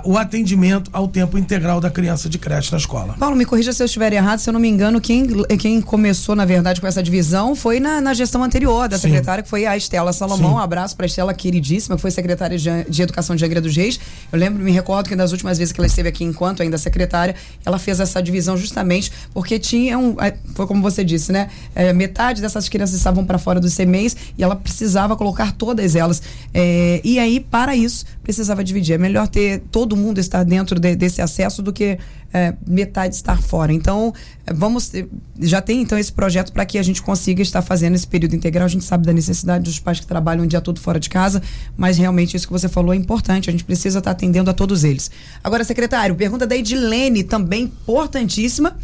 O atendimento ao tempo integral da criança de creche na escola. Paulo, me corrija se eu estiver errado, se eu não me engano, quem, quem começou, na verdade, com essa divisão foi na, na gestão anterior da Sim. secretária, que foi a Estela Salomão. Um abraço para a Estela, queridíssima, que foi secretária de, de Educação de Angra dos Reis. Eu lembro, me recordo que das últimas vezes que ela esteve aqui, enquanto ainda secretária, ela fez essa divisão justamente porque tinha um. É, foi como você disse, né? É, metade dessas crianças estavam para fora dos CMEs e ela precisava colocar todas elas. É, e aí, para isso, precisava dividir. É melhor ter todo mundo estar dentro de, desse acesso do que é, metade estar fora. Então, é, vamos. Já tem então esse projeto para que a gente consiga estar fazendo esse período integral. A gente sabe da necessidade dos pais que trabalham o dia todo fora de casa, mas realmente isso que você falou é importante. A gente precisa estar atendendo a todos eles. Agora, secretário, pergunta da Edilene, também importantíssima.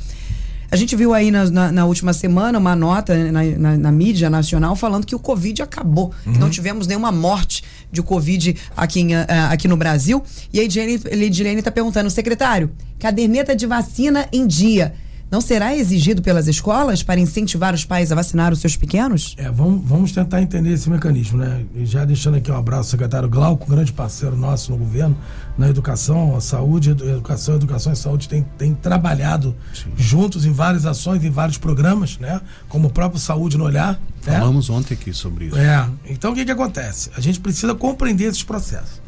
A gente viu aí na, na, na última semana uma nota na, na, mídia nacional falando que o Covid acabou, uhum. que não tivemos nenhuma morte de Covid aqui, em, uh, aqui no Brasil. E a Edilene está perguntando, secretário, caderneta de vacina em dia não será exigido pelas escolas para incentivar os pais a vacinar os seus pequenos? É, vamos, vamos tentar entender esse mecanismo, né? E já deixando aqui um abraço ao secretário Glauco, grande parceiro nosso no governo, na educação, a saúde, educação, educação e saúde tem, tem trabalhado Sim. juntos em várias ações, em vários programas, né? Como o próprio Saúde no Olhar. Né? Falamos né? ontem aqui sobre isso. É, então o que que acontece? A gente precisa compreender esses processos.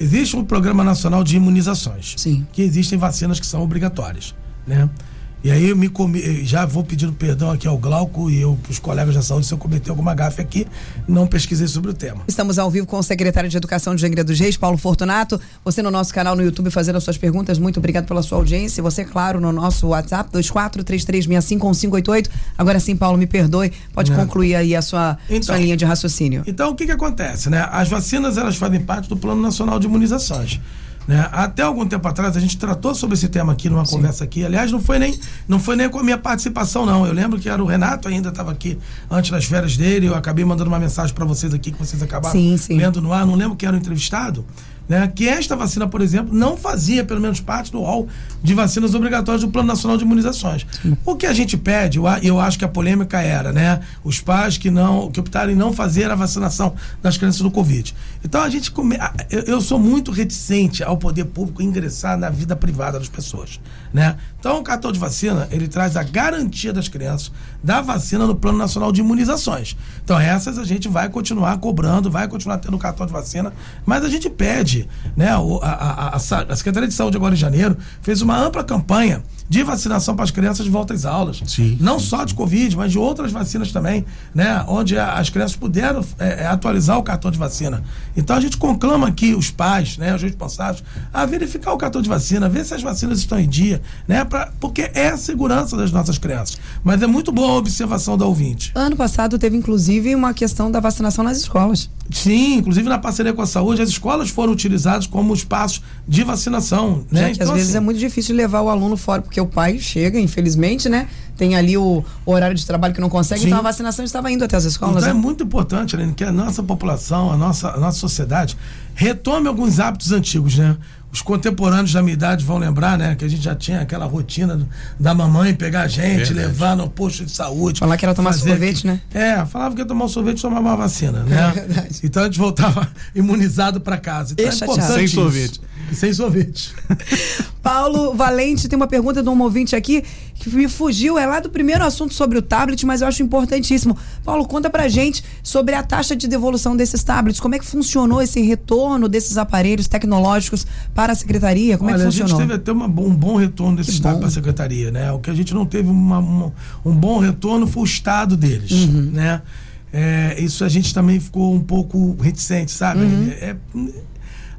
Existe um programa nacional de imunizações. Sim. Que existem vacinas que são obrigatórias, né? E aí eu me comi, já vou pedindo perdão aqui ao Glauco e eu, os colegas da saúde se eu cometer alguma gafe aqui, não pesquisei sobre o tema. Estamos ao vivo com o secretário de Educação de Angra dos Reis, Paulo Fortunato. Você no nosso canal no YouTube fazendo as suas perguntas. Muito obrigado pela sua audiência. Você, claro, no nosso WhatsApp, 2433651588. Agora sim, Paulo, me perdoe. Pode não. concluir aí a sua, então, sua linha de raciocínio. Então, o que que acontece, né? As vacinas, elas fazem parte do Plano Nacional de Imunizações. Né? Até algum tempo atrás a gente tratou sobre esse tema aqui numa Sim. conversa aqui. Aliás, não foi nem não foi nem com a minha participação não. Eu lembro que era o Renato ainda estava aqui antes das férias dele. Eu acabei mandando uma mensagem para vocês aqui que vocês acabaram sim, sim. lendo no ar. Não lembro quem era o entrevistado né, que esta vacina, por exemplo, não fazia, pelo menos, parte do rol de vacinas obrigatórias do Plano Nacional de Imunizações. O que a gente pede, eu, acho que a polêmica era, né, os pais que não que optaram em não fazer a vacinação das crianças do Covid. Então a gente come, eu sou muito reticente ao poder público ingressar na vida privada das pessoas, né? Então o cartão de vacina, ele traz a garantia das crianças da vacina no Plano Nacional de Imunizações. Então essas a gente vai continuar cobrando, vai continuar tendo cartão de vacina, mas a gente pede né? A, a, a, a Secretaria de Saúde agora em janeiro fez uma ampla campanha de vacinação para as crianças de volta às aulas. Sim, Não sim, só sim. de Covid, mas de outras vacinas também, né? Onde as crianças puderam é, é, atualizar o cartão de vacina. Então a gente conclama aqui os pais, né, os responsáveis, a verificar o cartão de vacina, ver se as vacinas estão em dia, né? Pra, porque é a segurança das nossas crianças. Mas é muito boa a observação da ouvinte. Ano passado teve, inclusive, uma questão da vacinação nas escolas. Sim, inclusive na parceria com a saúde, as escolas foram utilizadas como espaços de vacinação. Né? Já que então, às vezes assim, é muito difícil levar o aluno fora, porque o pai chega, infelizmente, né? Tem ali o, o horário de trabalho que não consegue, Sim. então a vacinação estava indo até as escolas. Então né? é muito importante, Aline, que a nossa população, a nossa, a nossa sociedade retome alguns hábitos antigos, né? os contemporâneos da minha idade vão lembrar, né? Que a gente já tinha aquela rotina do, da mamãe pegar a gente, Verdade. levar no posto de saúde. Falar que era tomar sorvete, que, né? É, falava que ia tomar um sorvete e tomar uma vacina, né? É verdade. Então a gente voltava imunizado para casa. Então, é Sem sorvete. sem sorvete. Paulo Valente tem uma pergunta de um ouvinte aqui que me fugiu, é lá do primeiro assunto sobre o tablet, mas eu acho importantíssimo. Paulo, conta pra gente sobre a taxa de devolução desses tablets. Como é que funcionou esse retorno desses aparelhos tecnológicos para a secretaria? Como Olha, é que funcionou? A gente teve até uma, um bom retorno desses tablets para a secretaria, né? O que a gente não teve uma, uma, um bom retorno foi o estado deles, uhum. né? É, isso a gente também ficou um pouco reticente, sabe? Uhum. É,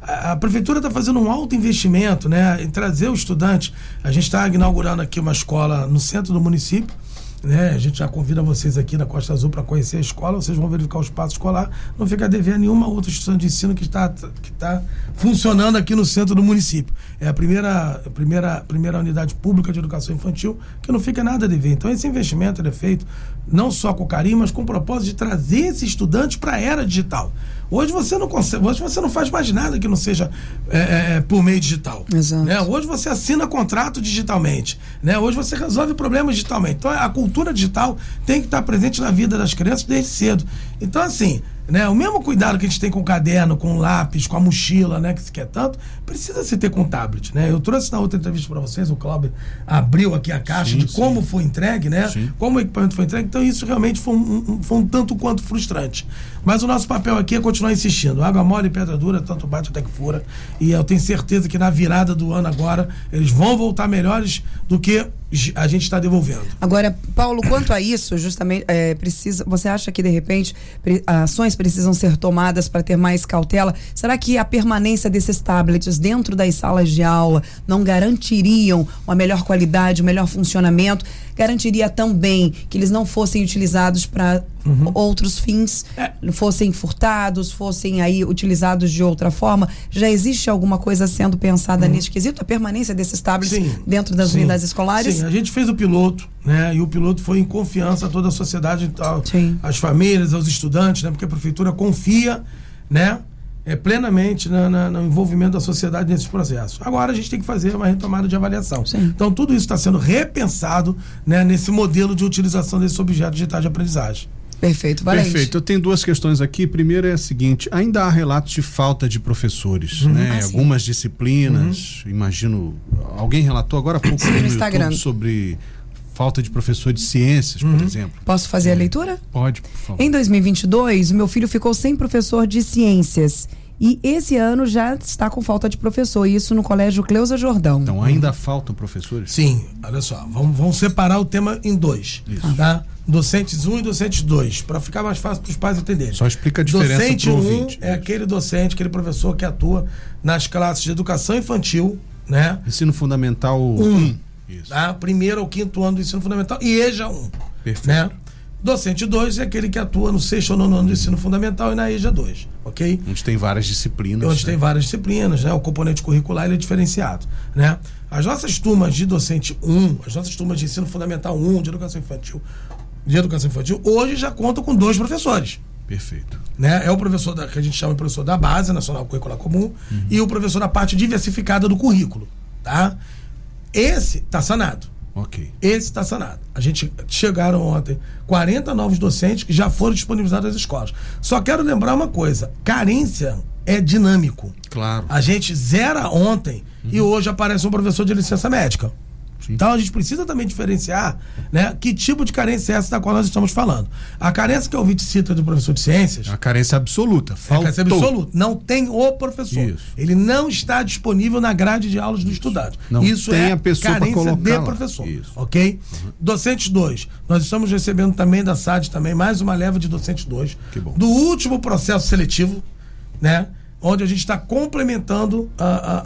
a prefeitura está fazendo um alto investimento né, em trazer o estudante. A gente está inaugurando aqui uma escola no centro do município. Né? A gente já convida vocês aqui na Costa Azul para conhecer a escola, vocês vão verificar o espaço escolar, não fica a dever nenhuma outra instituição de ensino que está, que está funcionando aqui no centro do município. É a primeira, a primeira, primeira unidade pública de educação infantil que não fica nada a dever. Então esse investimento é feito não só com carinho, mas com o propósito de trazer esse estudante para a era digital. Hoje você não consegue, hoje você não faz mais nada que não seja é, é, é por meio digital. Exato. Né? Hoje você assina contrato digitalmente. Né? Hoje você resolve problemas digitalmente. Então a cultura digital tem que estar presente na vida das crianças desde cedo. Então, assim, né? O mesmo cuidado que a gente tem com o caderno, com o lápis, com a mochila, né? Que se quer tanto, precisa se ter com o tablet, né? Eu trouxe na outra entrevista para vocês, o Cláudio abriu aqui a caixa sim, de sim. como foi entregue, né? Sim. Como o equipamento foi entregue. Então isso realmente foi um, um, foi um tanto quanto frustrante. Mas o nosso papel aqui é continuar insistindo. Água mole e pedra dura, tanto bate até que fura. E eu tenho certeza que na virada do ano agora, eles vão voltar melhores do que a gente está devolvendo. Agora, Paulo, quanto a isso, justamente, é, precisa, você acha que de repente ações precisam ser tomadas para ter mais cautela? Será que a permanência desses tablets dentro das salas de aula não garantiriam uma melhor qualidade, um melhor funcionamento? garantiria também que eles não fossem utilizados para uhum. outros fins, é. fossem furtados, fossem aí utilizados de outra forma. Já existe alguma coisa sendo pensada uhum. nesse quesito? A permanência desses tablets dentro das sim, unidades escolares? Sim, a gente fez o piloto, né? E o piloto foi em confiança a toda a sociedade, as famílias, aos estudantes, né? Porque a prefeitura confia, né? é, plenamente na, na, no envolvimento da sociedade nesses processos. Agora a gente tem que fazer uma retomada de avaliação. Sim. Então tudo isso está sendo repensado né, nesse modelo de utilização desses objetos digitais de aprendizagem. Perfeito, Valente. Perfeito. Eu tenho duas questões aqui. Primeiro é a seguinte: ainda há relatos de falta de professores, uhum. né? Ah, Algumas disciplinas. Uhum. Imagino. Alguém relatou agora há pouco sim, no, Instagram sobre falta de professor de ciências, uhum. por exemplo. Posso fazer é. a leitura? Pode, por favor. Em 2022, o meu filho ficou sem professor de ciências. E esse ano já está com falta de professor, isso no Colégio Cleusa Jordão. Então ainda faltam professores? Sim, olha só, vamos, vamos separar o tema em dois. Isso. Tá? Docentes 1 um e docentes 2, para ficar mais fácil para os pais entenderem. Só explica a diferença Docente 1 um é aquele docente, aquele professor que atua nas classes de educação infantil, né? Ensino fundamental 1. Um. um. Isso. Tá? Primeiro ao quinto ano do ensino fundamental e EJA 1. Perfeito. Né? Docente 2 é aquele que atua no sexto ou nono ano do ensino fundamental e na EJA 2, ok? Onde tem várias disciplinas. Onde né? tem várias disciplinas, né? O componente curricular ele é diferenciado, né? As nossas turmas de docente 1, as nossas turmas de ensino fundamental 1, de educação infantil, de educação infantil, hoje já contam com dois professores. Perfeito. Né? É o professor da, que a gente chama de professor da base, Nacional Curricular Comum, uhum. e o professor da parte diversificada do currículo, tá? Esse está sanado. Ok. Esse está sanado. A gente chegaram ontem 40 novos docentes que já foram disponibilizados às escolas. Só quero lembrar uma coisa: carência é dinâmico. Claro. A gente zera ontem uhum. e hoje aparece um professor de licença médica. Sim. Então a gente precisa também diferenciar né, que tipo de carência é essa da qual nós estamos falando. A carência que o ouvinte cita do professor de ciências. A carência absoluta. Faltou. É a carência absoluta. Não tem o professor. Isso. Ele não está disponível na grade de aulas do estudante. Não Isso tem é a pessoa carência de lá. professor. Isso. Ok? Uhum. Docentes 2. Nós estamos recebendo também da SAD também mais uma leva de docentes 2. Do último processo seletivo, né? Onde a gente está complementando a, a,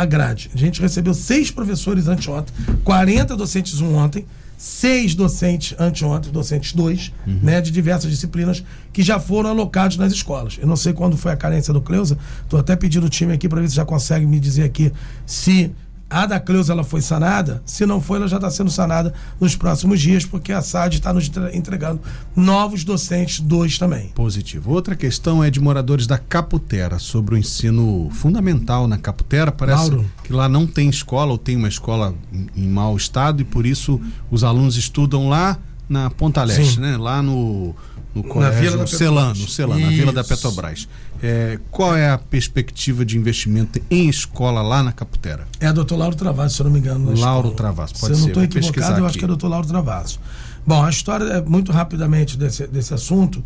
a, a grade. A gente recebeu seis professores anteontem, 40 docentes um ontem, seis docentes anteontem, docentes dois, uhum. né, de diversas disciplinas, que já foram alocados nas escolas. Eu não sei quando foi a carência do Cleusa, estou até pedindo o time aqui para ver se já consegue me dizer aqui se a da Cleusa ela foi sanada. Se não foi, ela já está sendo sanada nos próximos dias, porque a SAD está nos entregando novos docentes, dois também. Positivo. Outra questão é de moradores da Caputera, sobre o ensino fundamental na Caputera. Parece Lauro. que lá não tem escola, ou tem uma escola em, em mau estado, e por isso os alunos estudam lá na Ponta Leste, Sim. né? Lá no no colégio, na Vila da Celano, Celano, na Vila da Petrobras. É, qual é a perspectiva de investimento em escola lá na Caputera? É a doutor Lauro Travasso, se eu não me engano. Lauro Travasso, pode se ser. Se eu não estou equivocado, eu acho que é doutor Lauro Travasso. Bom, a história é muito rapidamente desse, desse assunto.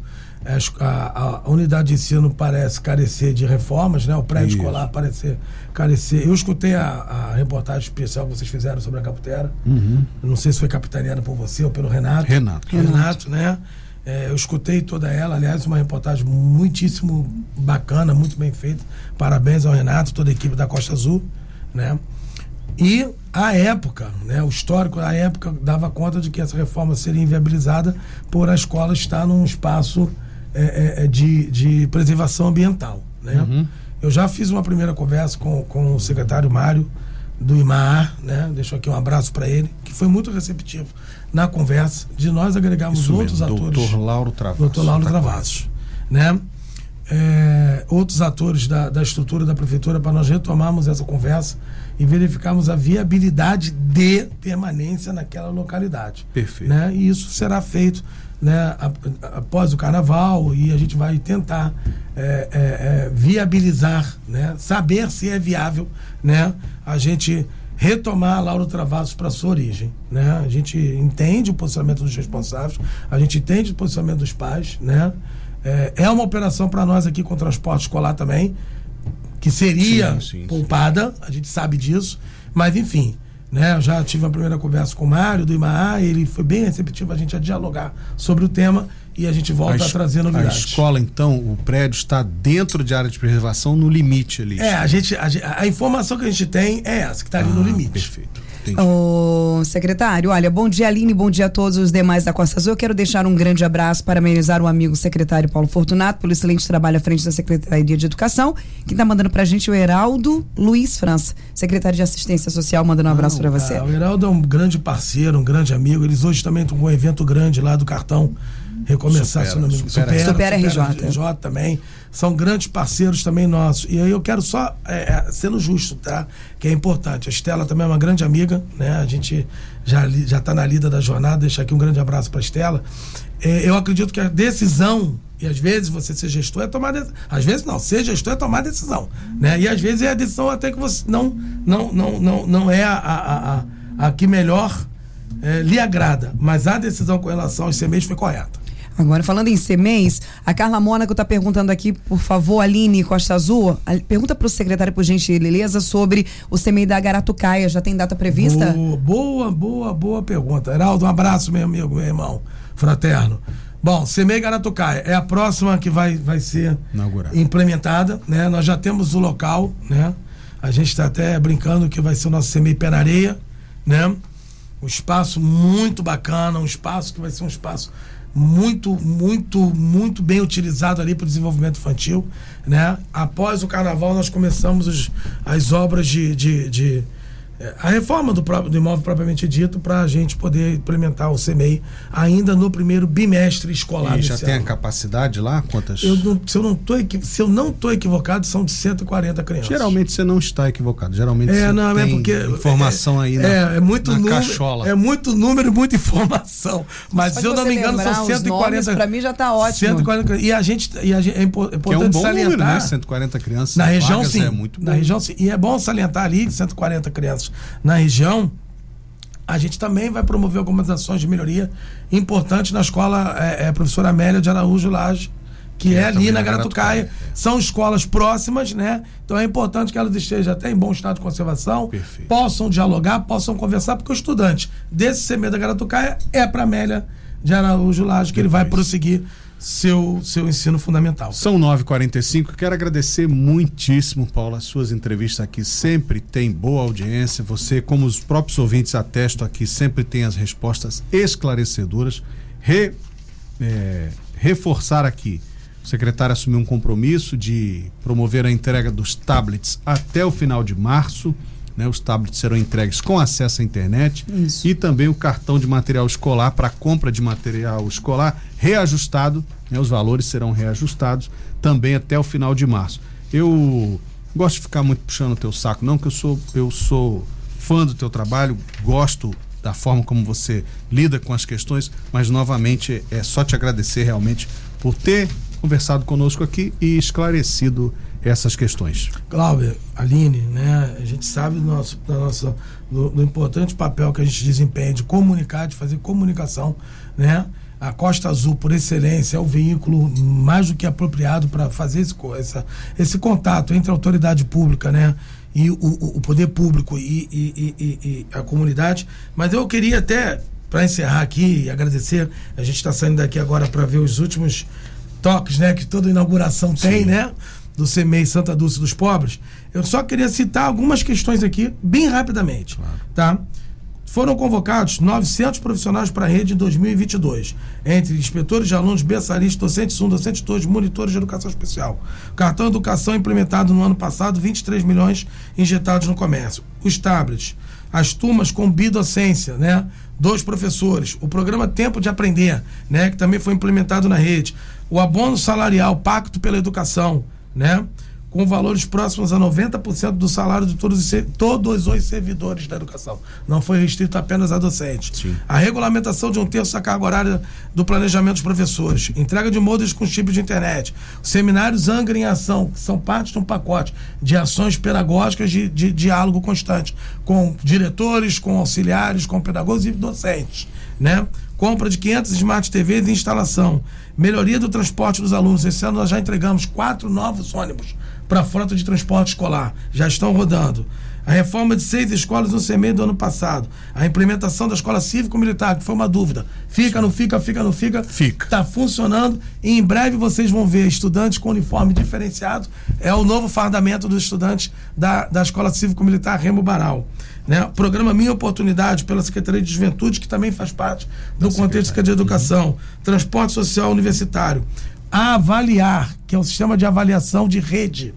É, a, a, unidade de ensino parece carecer de reformas, né? O pré-escolar parece carecer. Eu escutei a, a, reportagem especial que vocês fizeram sobre a Caputera. Uhum. Não sei se foi capitaneada por você ou pelo Renato. Renato. Renato, Renato né? É, eu escutei toda ela, aliás, uma reportagem muitíssimo bacana, muito bem feita. Parabéns ao Renato, toda a equipe da Costa Azul, né? E a época, né, o histórico a época dava conta de que essa reforma seria inviabilizada por a escola estar num espaço é, é, é de, de preservação ambiental, né? Uhum. Eu já fiz uma primeira conversa com, com o secretário Mário do IMAR, né? Deixo aqui um abraço para ele, que foi muito receptivo na conversa, de nós agregarmos Isso outros mesmo, atores. Doutor Lauro Travassos. Doutor Lauro Travassos. Né? é, outros atores da, da estrutura da prefeitura para nós retomarmos essa conversa e verificarmos a viabilidade de permanência naquela localidade. Perfeito. Né? E isso será feito né, após o carnaval e a gente vai tentar é, é, é, viabilizar, né, saber se é viável né, a gente retomar Lauro Travassos para sua origem. Né? A gente entende o posicionamento dos responsáveis, a gente entende o posicionamento dos pais. Né? É, é uma operação para nós aqui com o transporte escolar também, que seria sim, sim, poupada, sim. a gente sabe disso, mas enfim. Né, eu já tive uma primeira conversa com o Mário do IMAA, ele foi bem receptivo a gente a dialogar sobre o tema e a gente volta a, a trazer novidades. A escola, então, o prédio está dentro de área de preservação, no limite ali. É, a, gente, a, a informação que a gente tem é essa, que está ali ah, no limite. Perfeito. O secretário, olha, bom dia Aline, bom dia a todos os demais da Costa Azul. Eu quero deixar um grande abraço para amenizar o amigo secretário Paulo Fortunato pelo excelente trabalho à frente da Secretaria de Educação. Quem está mandando para a gente é o Heraldo Luiz França, secretário de Assistência Social, mandando um abraço para você. o Heraldo é um grande parceiro, um grande amigo. Eles hoje também estão com um evento grande lá do cartão recomeçar supera, não me supera, supera, RJ. RJ também. São grandes parceiros também nossos. E aí eu quero só, é, é, sendo justo, tá? Que é importante. A Estela também é uma grande amiga, né? A gente já já está na lida da jornada. Deixar aqui um grande abraço para a Estela. É, eu acredito que a decisão e às vezes você ser gestor é tomar decisão. Às vezes não, ser gestor é tomar decisão. Né? E às vezes é a decisão até que você não, não, não, não, não é a, a, a, a que melhor é, lhe agrada. Mas a decisão com relação aos semeios foi correta. Agora, falando em CMEs, a Carla Mônaco está perguntando aqui, por favor, Aline Costa Azul, pergunta para o secretário, por gentileza, sobre o CMEI da Garatucaia. Já tem data prevista? Boa, boa, boa, boa pergunta. Heraldo, um abraço, meu amigo, meu irmão, fraterno. Bom, CMEI Garatucaia é a próxima que vai, vai ser Inaugurada. implementada, né? Nós já temos o local, né? A gente está até brincando que vai ser o nosso CMEI Pé na Areia, né? Um espaço muito bacana, um espaço que vai ser um espaço muito, muito, muito bem utilizado ali para o desenvolvimento infantil. Né? Após o carnaval, nós começamos os, as obras de, de, de a reforma do, próprio, do imóvel propriamente dito para a gente poder implementar o CMEI ainda no primeiro bimestre escolar. E já tem ano. a capacidade lá? Quantas? Eu não, se, eu não tô, se eu não estou equivocado, são de 140 crianças. Geralmente você não está equivocado. Geralmente é, não, é porque informação é, aí na, é, é muito na número, cachola. É muito número e muita informação. Mas se eu não me engano, são 140. Para mim já está ótimo. 140, e a gente, e a gente é importante que é um bom salientar. Número, né? 140 crianças. Na região, sim. É muito na região, sim. E é bom salientar ali 140 crianças na região, a gente também vai promover algumas ações de melhoria importantes na escola é, é, professora Amélia de Araújo Laje, que, é, é ali na Garatucaia. São escolas próximas, né? Então é importante que elas estejam até em bom estado de conservação, Perfeito. possam dialogar, possam conversar, porque o estudante desse CME da Garatucaia é para Amélia de Araújo Laje, que ele vai prosseguir seu, seu ensino fundamental. São 9h45. Quero agradecer muitíssimo, Paulo, as suas entrevistas aqui. Sempre tem boa audiência. Você, como os próprios ouvintes atestam aqui, sempre tem as respostas esclarecedoras. Re, é, reforçar aqui. O secretário assumiu um compromisso de promover a entrega dos tablets até o final de março. Né, os tablets serão entregues com acesso à internet Isso. e também o cartão de material escolar para compra de material escolar reajustado, né, os valores serão reajustados também até o final de março. Eu gosto de ficar muito puxando o teu saco, não que eu sou eu sou fã do teu trabalho, gosto da forma como você lida com as questões, mas novamente é só te agradecer realmente por ter conversado conosco aqui e esclarecido essas questões. Cláudio, Aline, né, a gente sabe do, nosso, da nossa, do, do, importante papel que a gente desempenha de comunicar, de fazer comunicação, né? A Costa Azul, por excelência, é o veículo mais do que apropriado para fazer esse, essa, esse contato entre a autoridade pública, né? E o, o poder público e, e, e, e, a comunidade. Mas eu queria até, para encerrar aqui e agradecer, a gente está saindo daqui agora para ver os últimos toques, né? Que toda inauguração Sim. tem, né? Do CEMEI Santa Dulce dos Pobres, eu só queria citar algumas questões aqui, bem rapidamente. Claro. Tá? Foram convocados 900 profissionais para a rede em 2022, entre inspetores de alunos, berçaristas, docentes 1, docentes 2, monitores de educação especial. Cartão Educação implementado no ano passado, 23 milhões injetados no comércio. Os tablets as turmas com bidocência, né? Dois professores. O programa Tempo de Aprender, né? Que também foi implementado na rede. O abono salarial, Pacto pela Educação, né? com valores próximos a 90% do salário de todos os, todos os servidores da educação. Não foi restrito apenas a docentes. Sim. A regulamentação de um terço da carga horária do planejamento dos professores. Entrega de modelos com chips de internet. Seminários Angra em Ação, que são parte de um pacote de ações pedagógicas de, de diálogo constante com diretores, com auxiliares, com pedagogos e docentes. Né? Compra de 500 Smart TVs e instalação. Melhoria do transporte dos alunos. Esse ano nós já entregamos quatro novos ônibus para a frota de transporte escolar. Já estão rodando. A reforma de seis escolas no CME do ano passado. A implementação da escola cívico-militar, que foi uma dúvida. Fica, não fica, fica, não fica. Fica. Está funcionando. E em breve vocês vão ver estudantes com uniforme diferenciado. É o novo fardamento dos estudantes da, da escola cívico-militar Remo Baral. Né? Programa Minha Oportunidade, pela Secretaria de Juventude, que também faz parte do da contexto de educação. Transporte Social Universitário a avaliar, que é o sistema de avaliação de rede,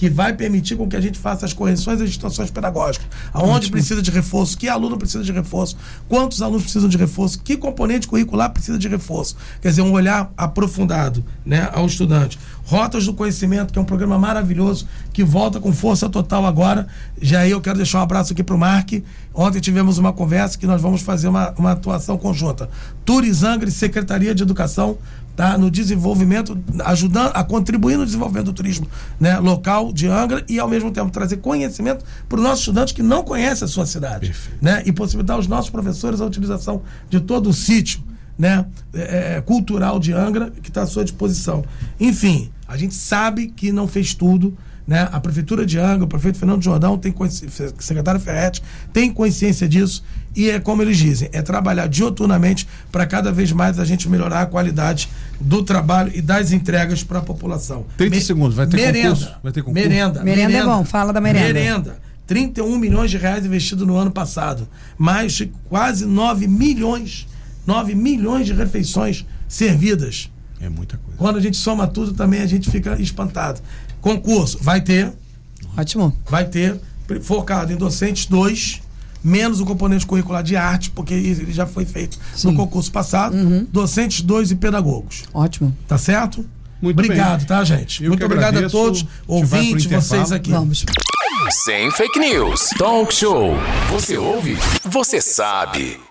que vai permitir com que a gente faça as correções e as situações pedagógicas. Aonde precisa de reforço, que aluno precisa de reforço, quantos alunos precisam de reforço, que componente curricular precisa de reforço. Quer dizer, um olhar aprofundado né, ao estudante. Rotas do Conhecimento, que é um programa maravilhoso, que volta com força total agora. Já aí eu quero deixar um abraço aqui para o Mark. Ontem tivemos uma conversa que nós vamos fazer uma, uma atuação conjunta. Turizangre, Secretaria de Educação, tá? no desenvolvimento, ajudando a contribuir no desenvolvimento do turismo né? local de Angra e, ao mesmo tempo, trazer conhecimento para os nossos estudantes que não conhecem a sua cidade. Né? E possibilitar aos nossos professores a utilização de todo o sítio né? É, é cultural de Angra que está à sua disposição. Enfim, a gente sabe que não fez tudo. Né? A Prefeitura de Angra, o prefeito Fernando Jordão, tem secretário Ferretti, tem consciência disso e é como eles dizem, é trabalhar dioturnamente para cada vez mais a gente melhorar a qualidade do trabalho e das entregas para a população. 30 Me segundos, vai ter merenda, concurso? Vai ter concurso? Merenda, merenda. Merenda é bom, fala da merenda. Merenda. 31 milhões de reais investidos no ano passado. Mais de quase 9 milhões, 9 milhões de refeições servidas. É muita coisa. Quando a gente soma tudo, também a gente fica espantado. Concurso, vai ter. Ótimo. Vai ter. Focado em docentes 2 menos o componente curricular de arte, porque ele já foi feito Sim. no concurso passado. Uhum. Docentes dois e pedagogos. Ótimo. Tá certo? Muito obrigado, bem. tá, gente? Eu Muito obrigado agradeço. a todos, ouvintes, vocês aqui. Vamos. Sem fake news. Talk show. Você ouve? Você sabe.